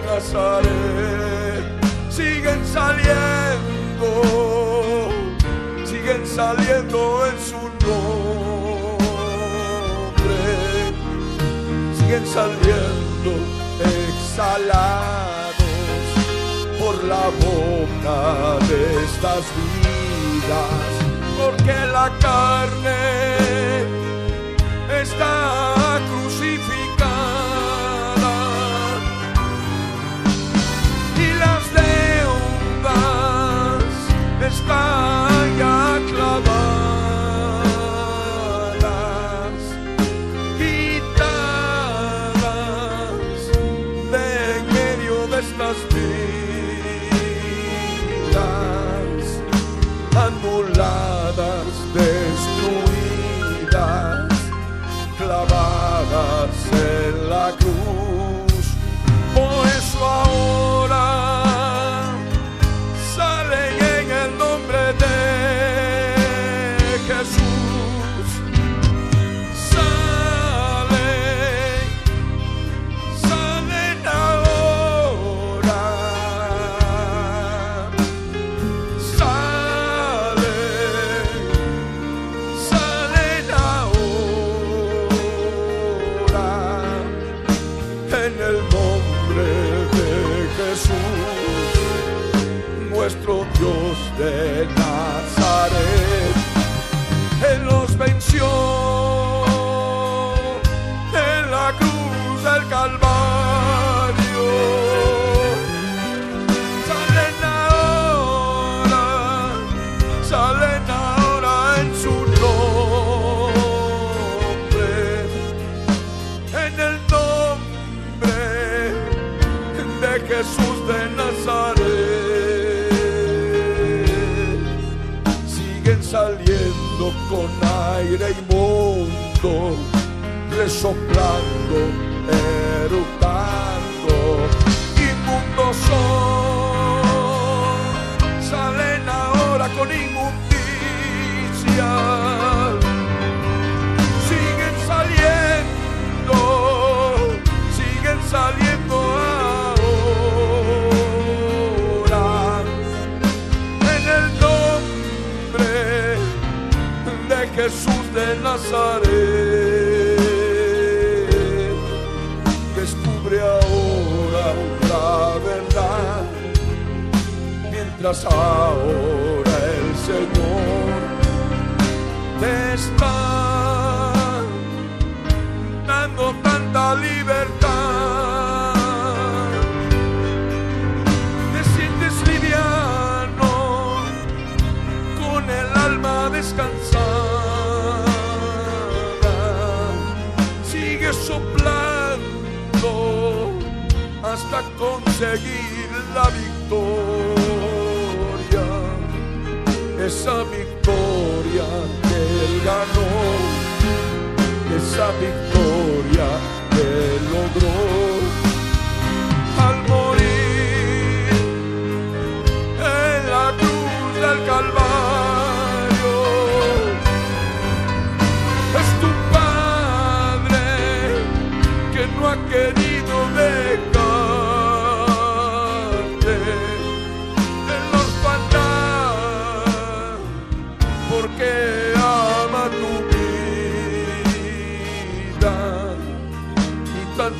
Nazaret, siguen saliendo saliendo en su nombre, siguen saliendo exhalados por la boca de estas vidas, porque la carne está crucificada. Y las deudas están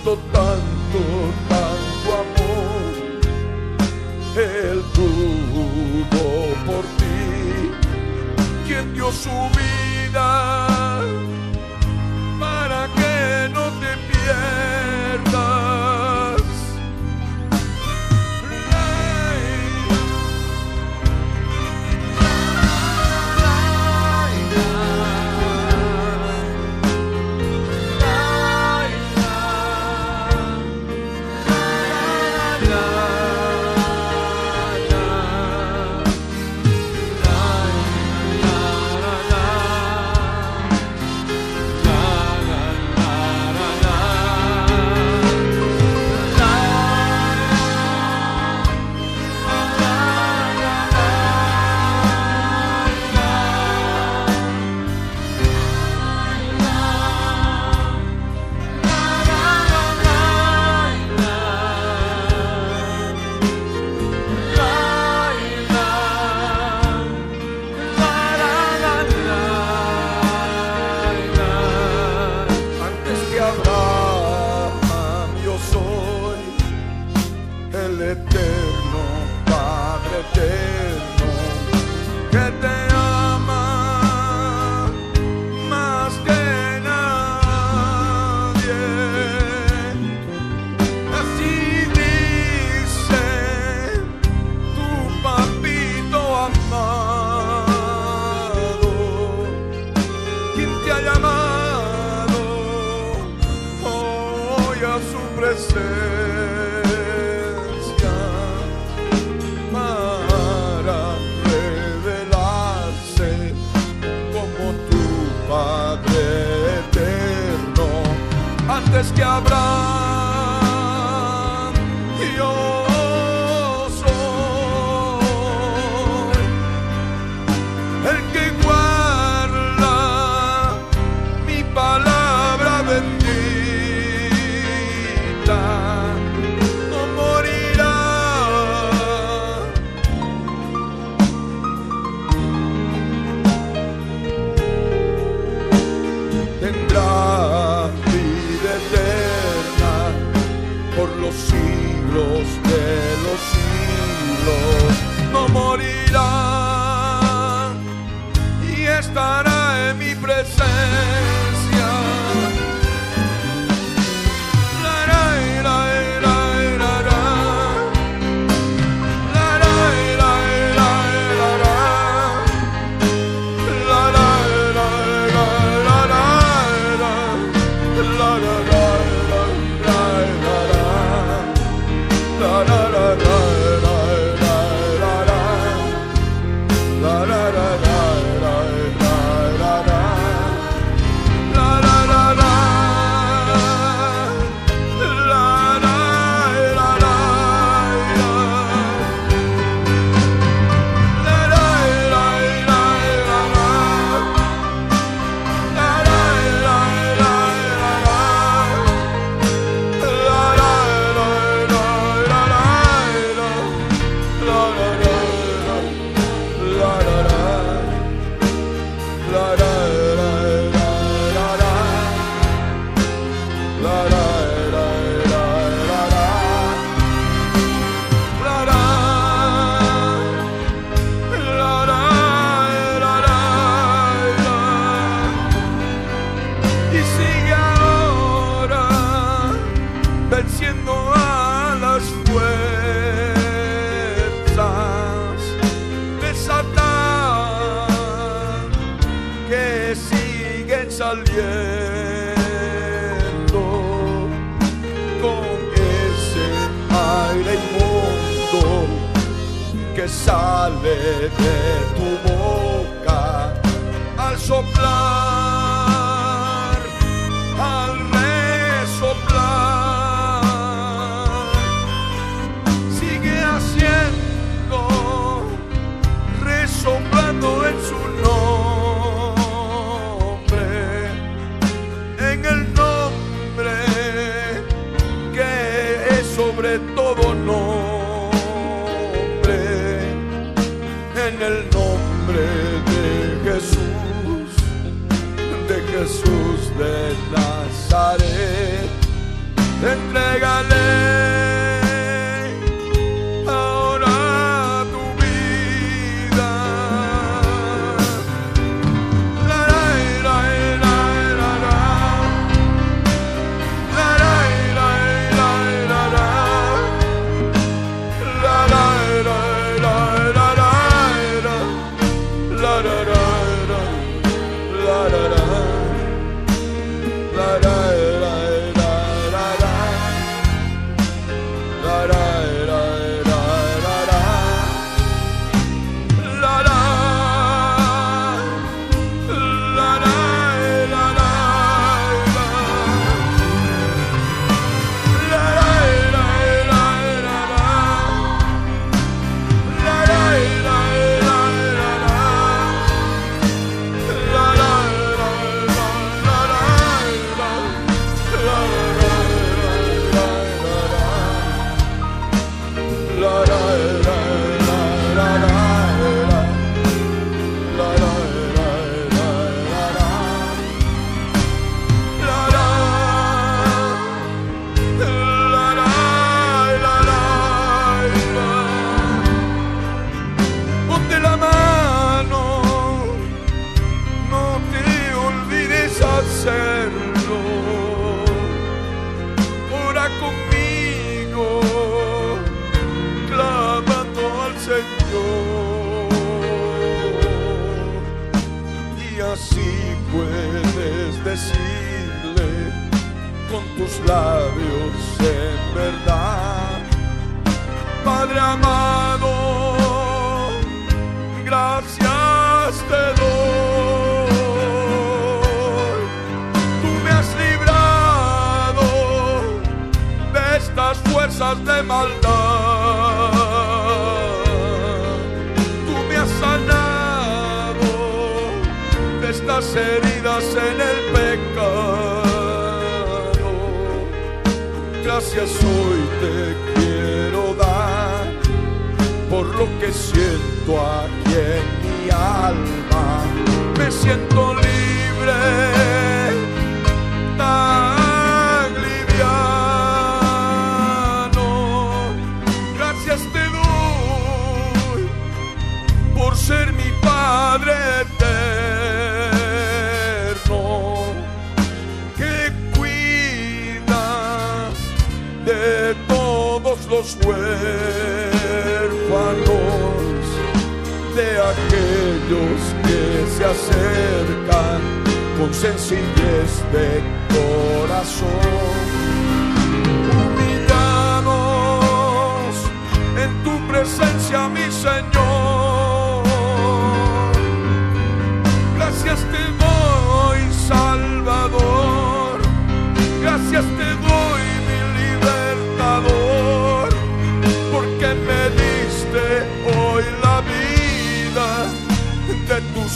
tanto, tanto, tanto amor. Él tuvo por ti, quien dio su vida para que no te pierdas.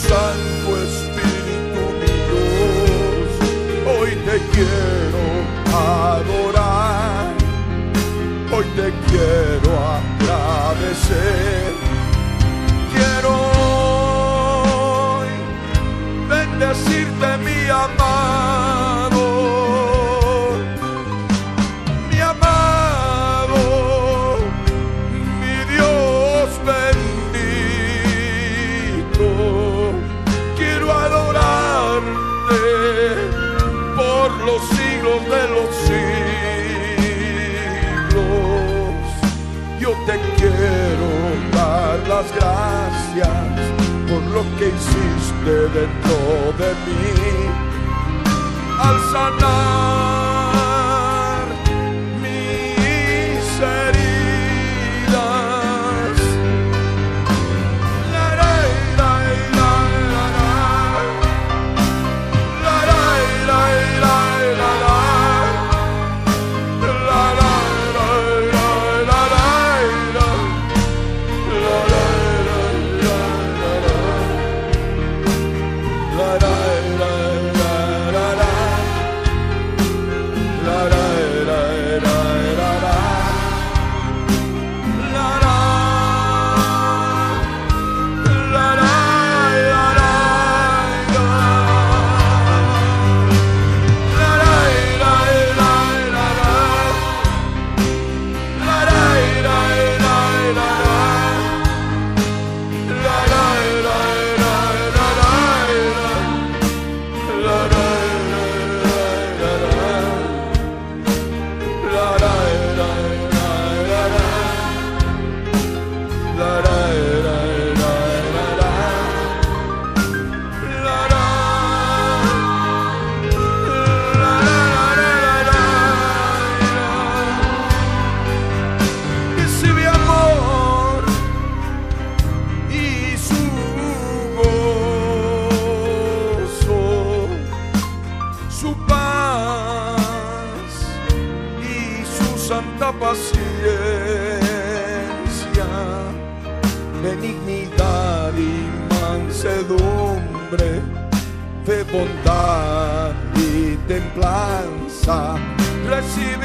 Santo Espíritu mi Dios, hoy te quiero adorar, hoy te quiero agradecer. lo que hiciste dentro de mí al sanar.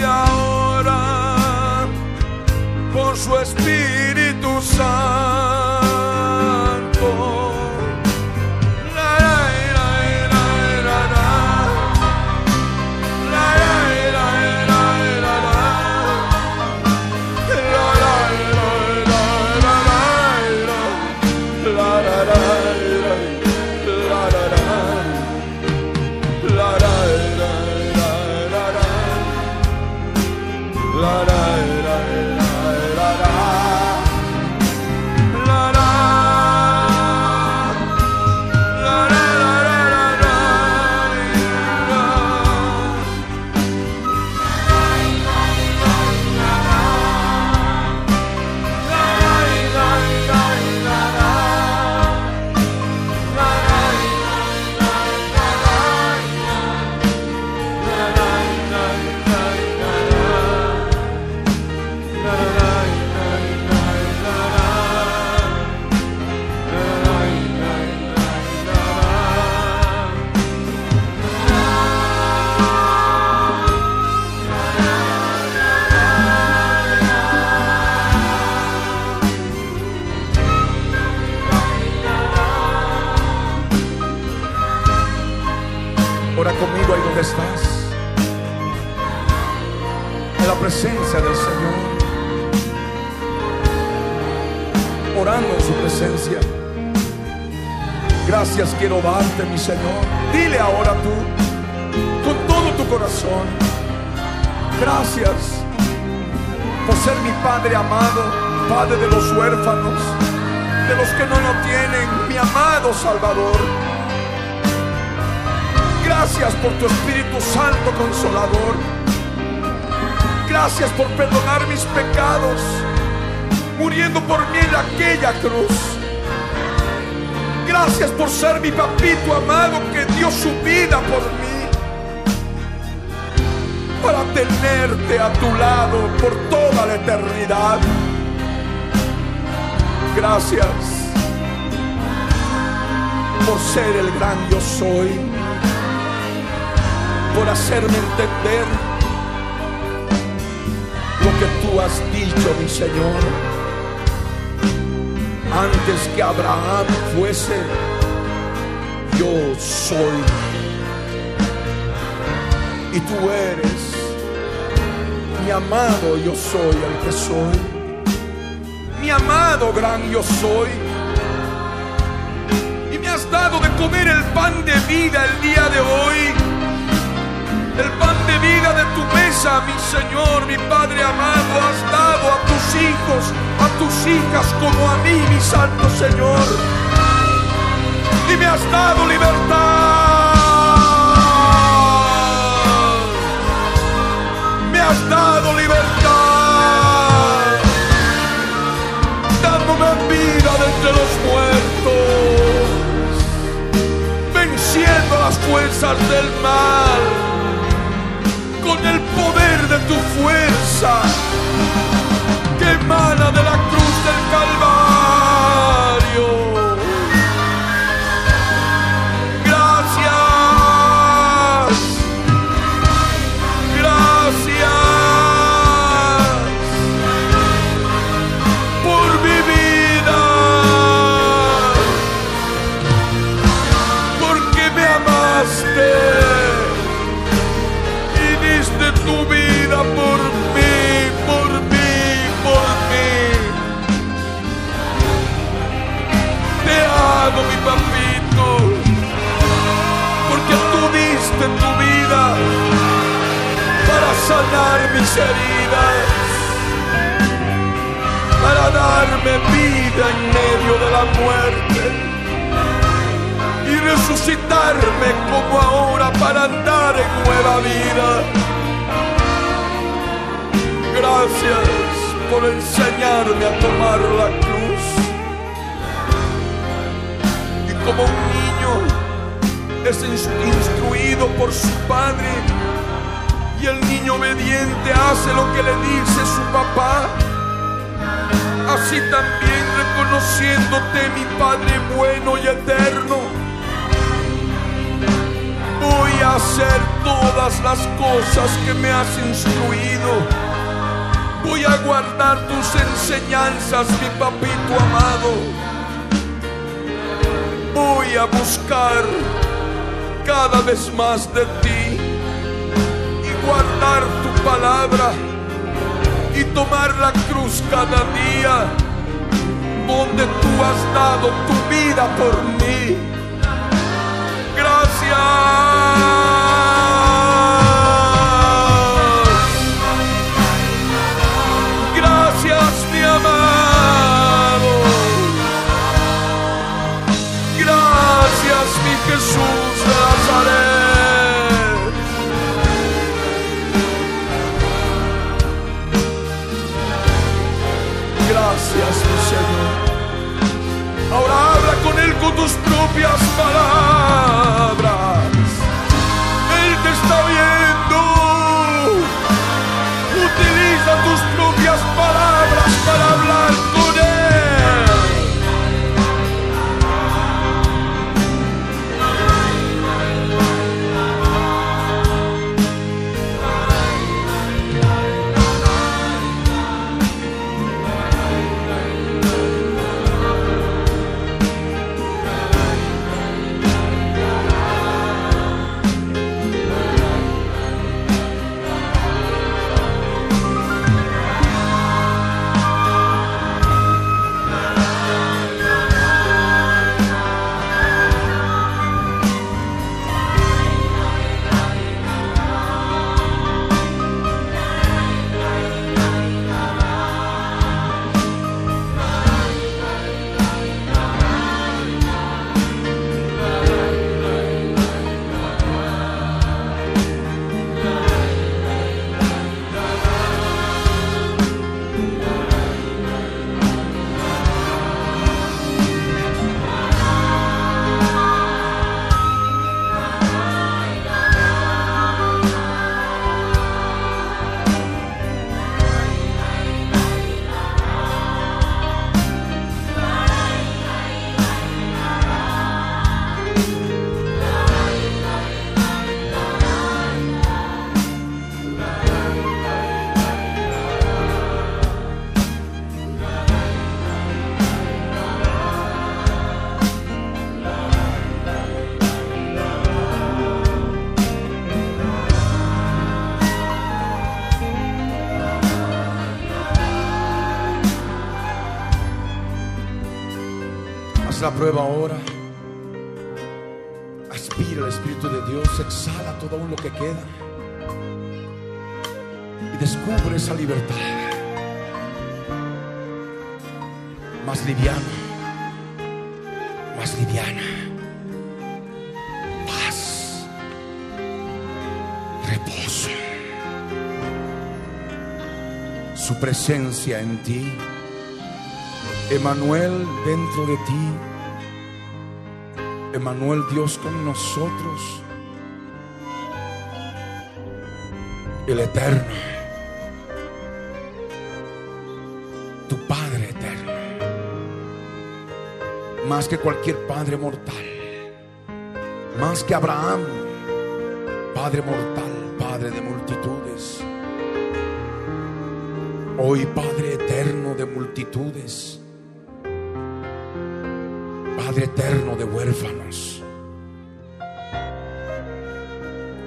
ahora por su Espíritu Santo. soy. Y me has dado de comer el pan de vida el día de hoy. El pan de vida de tu mesa, mi Señor, mi Padre amado, has dado a tus hijos, a tus hijas como a mí, mi Santo Señor. Y me has dado libertad. Me has dado libertad. De entre los muertos, venciendo las fuerzas del mal con el poder de tu fuerza que emana de la heridas, para darme vida en medio de la muerte y resucitarme como ahora para andar en nueva vida. Gracias por enseñarme a tomar la cruz. Y como un niño es ins- instruido por su padre y el niño obediente hace lo que le dice su papá, así también reconociéndote mi Padre bueno y eterno, voy a hacer todas las cosas que me has instruido. Voy a guardar tus enseñanzas, mi papito amado. Voy a buscar cada vez más de ti tu palabra y tomar la cruz cada día donde tú has dado tu vida por mí. Gracias. Gracias, Señor. Ahora habla con Él con tus propias palabras. Prueba ahora. Aspira el Espíritu de Dios, exhala todo lo que queda. Y descubre esa libertad. Más liviana. Más liviana. Paz. Reposo. su presencia en ti. Emanuel dentro de ti. Emanuel Dios con nosotros. El eterno. Tu Padre eterno. Más que cualquier Padre mortal. Más que Abraham. Padre mortal, Padre de multitudes. Hoy Padre eterno de multitudes. Padre eterno de huérfanos.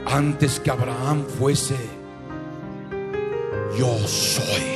Antes que Abraham fuese, yo soy.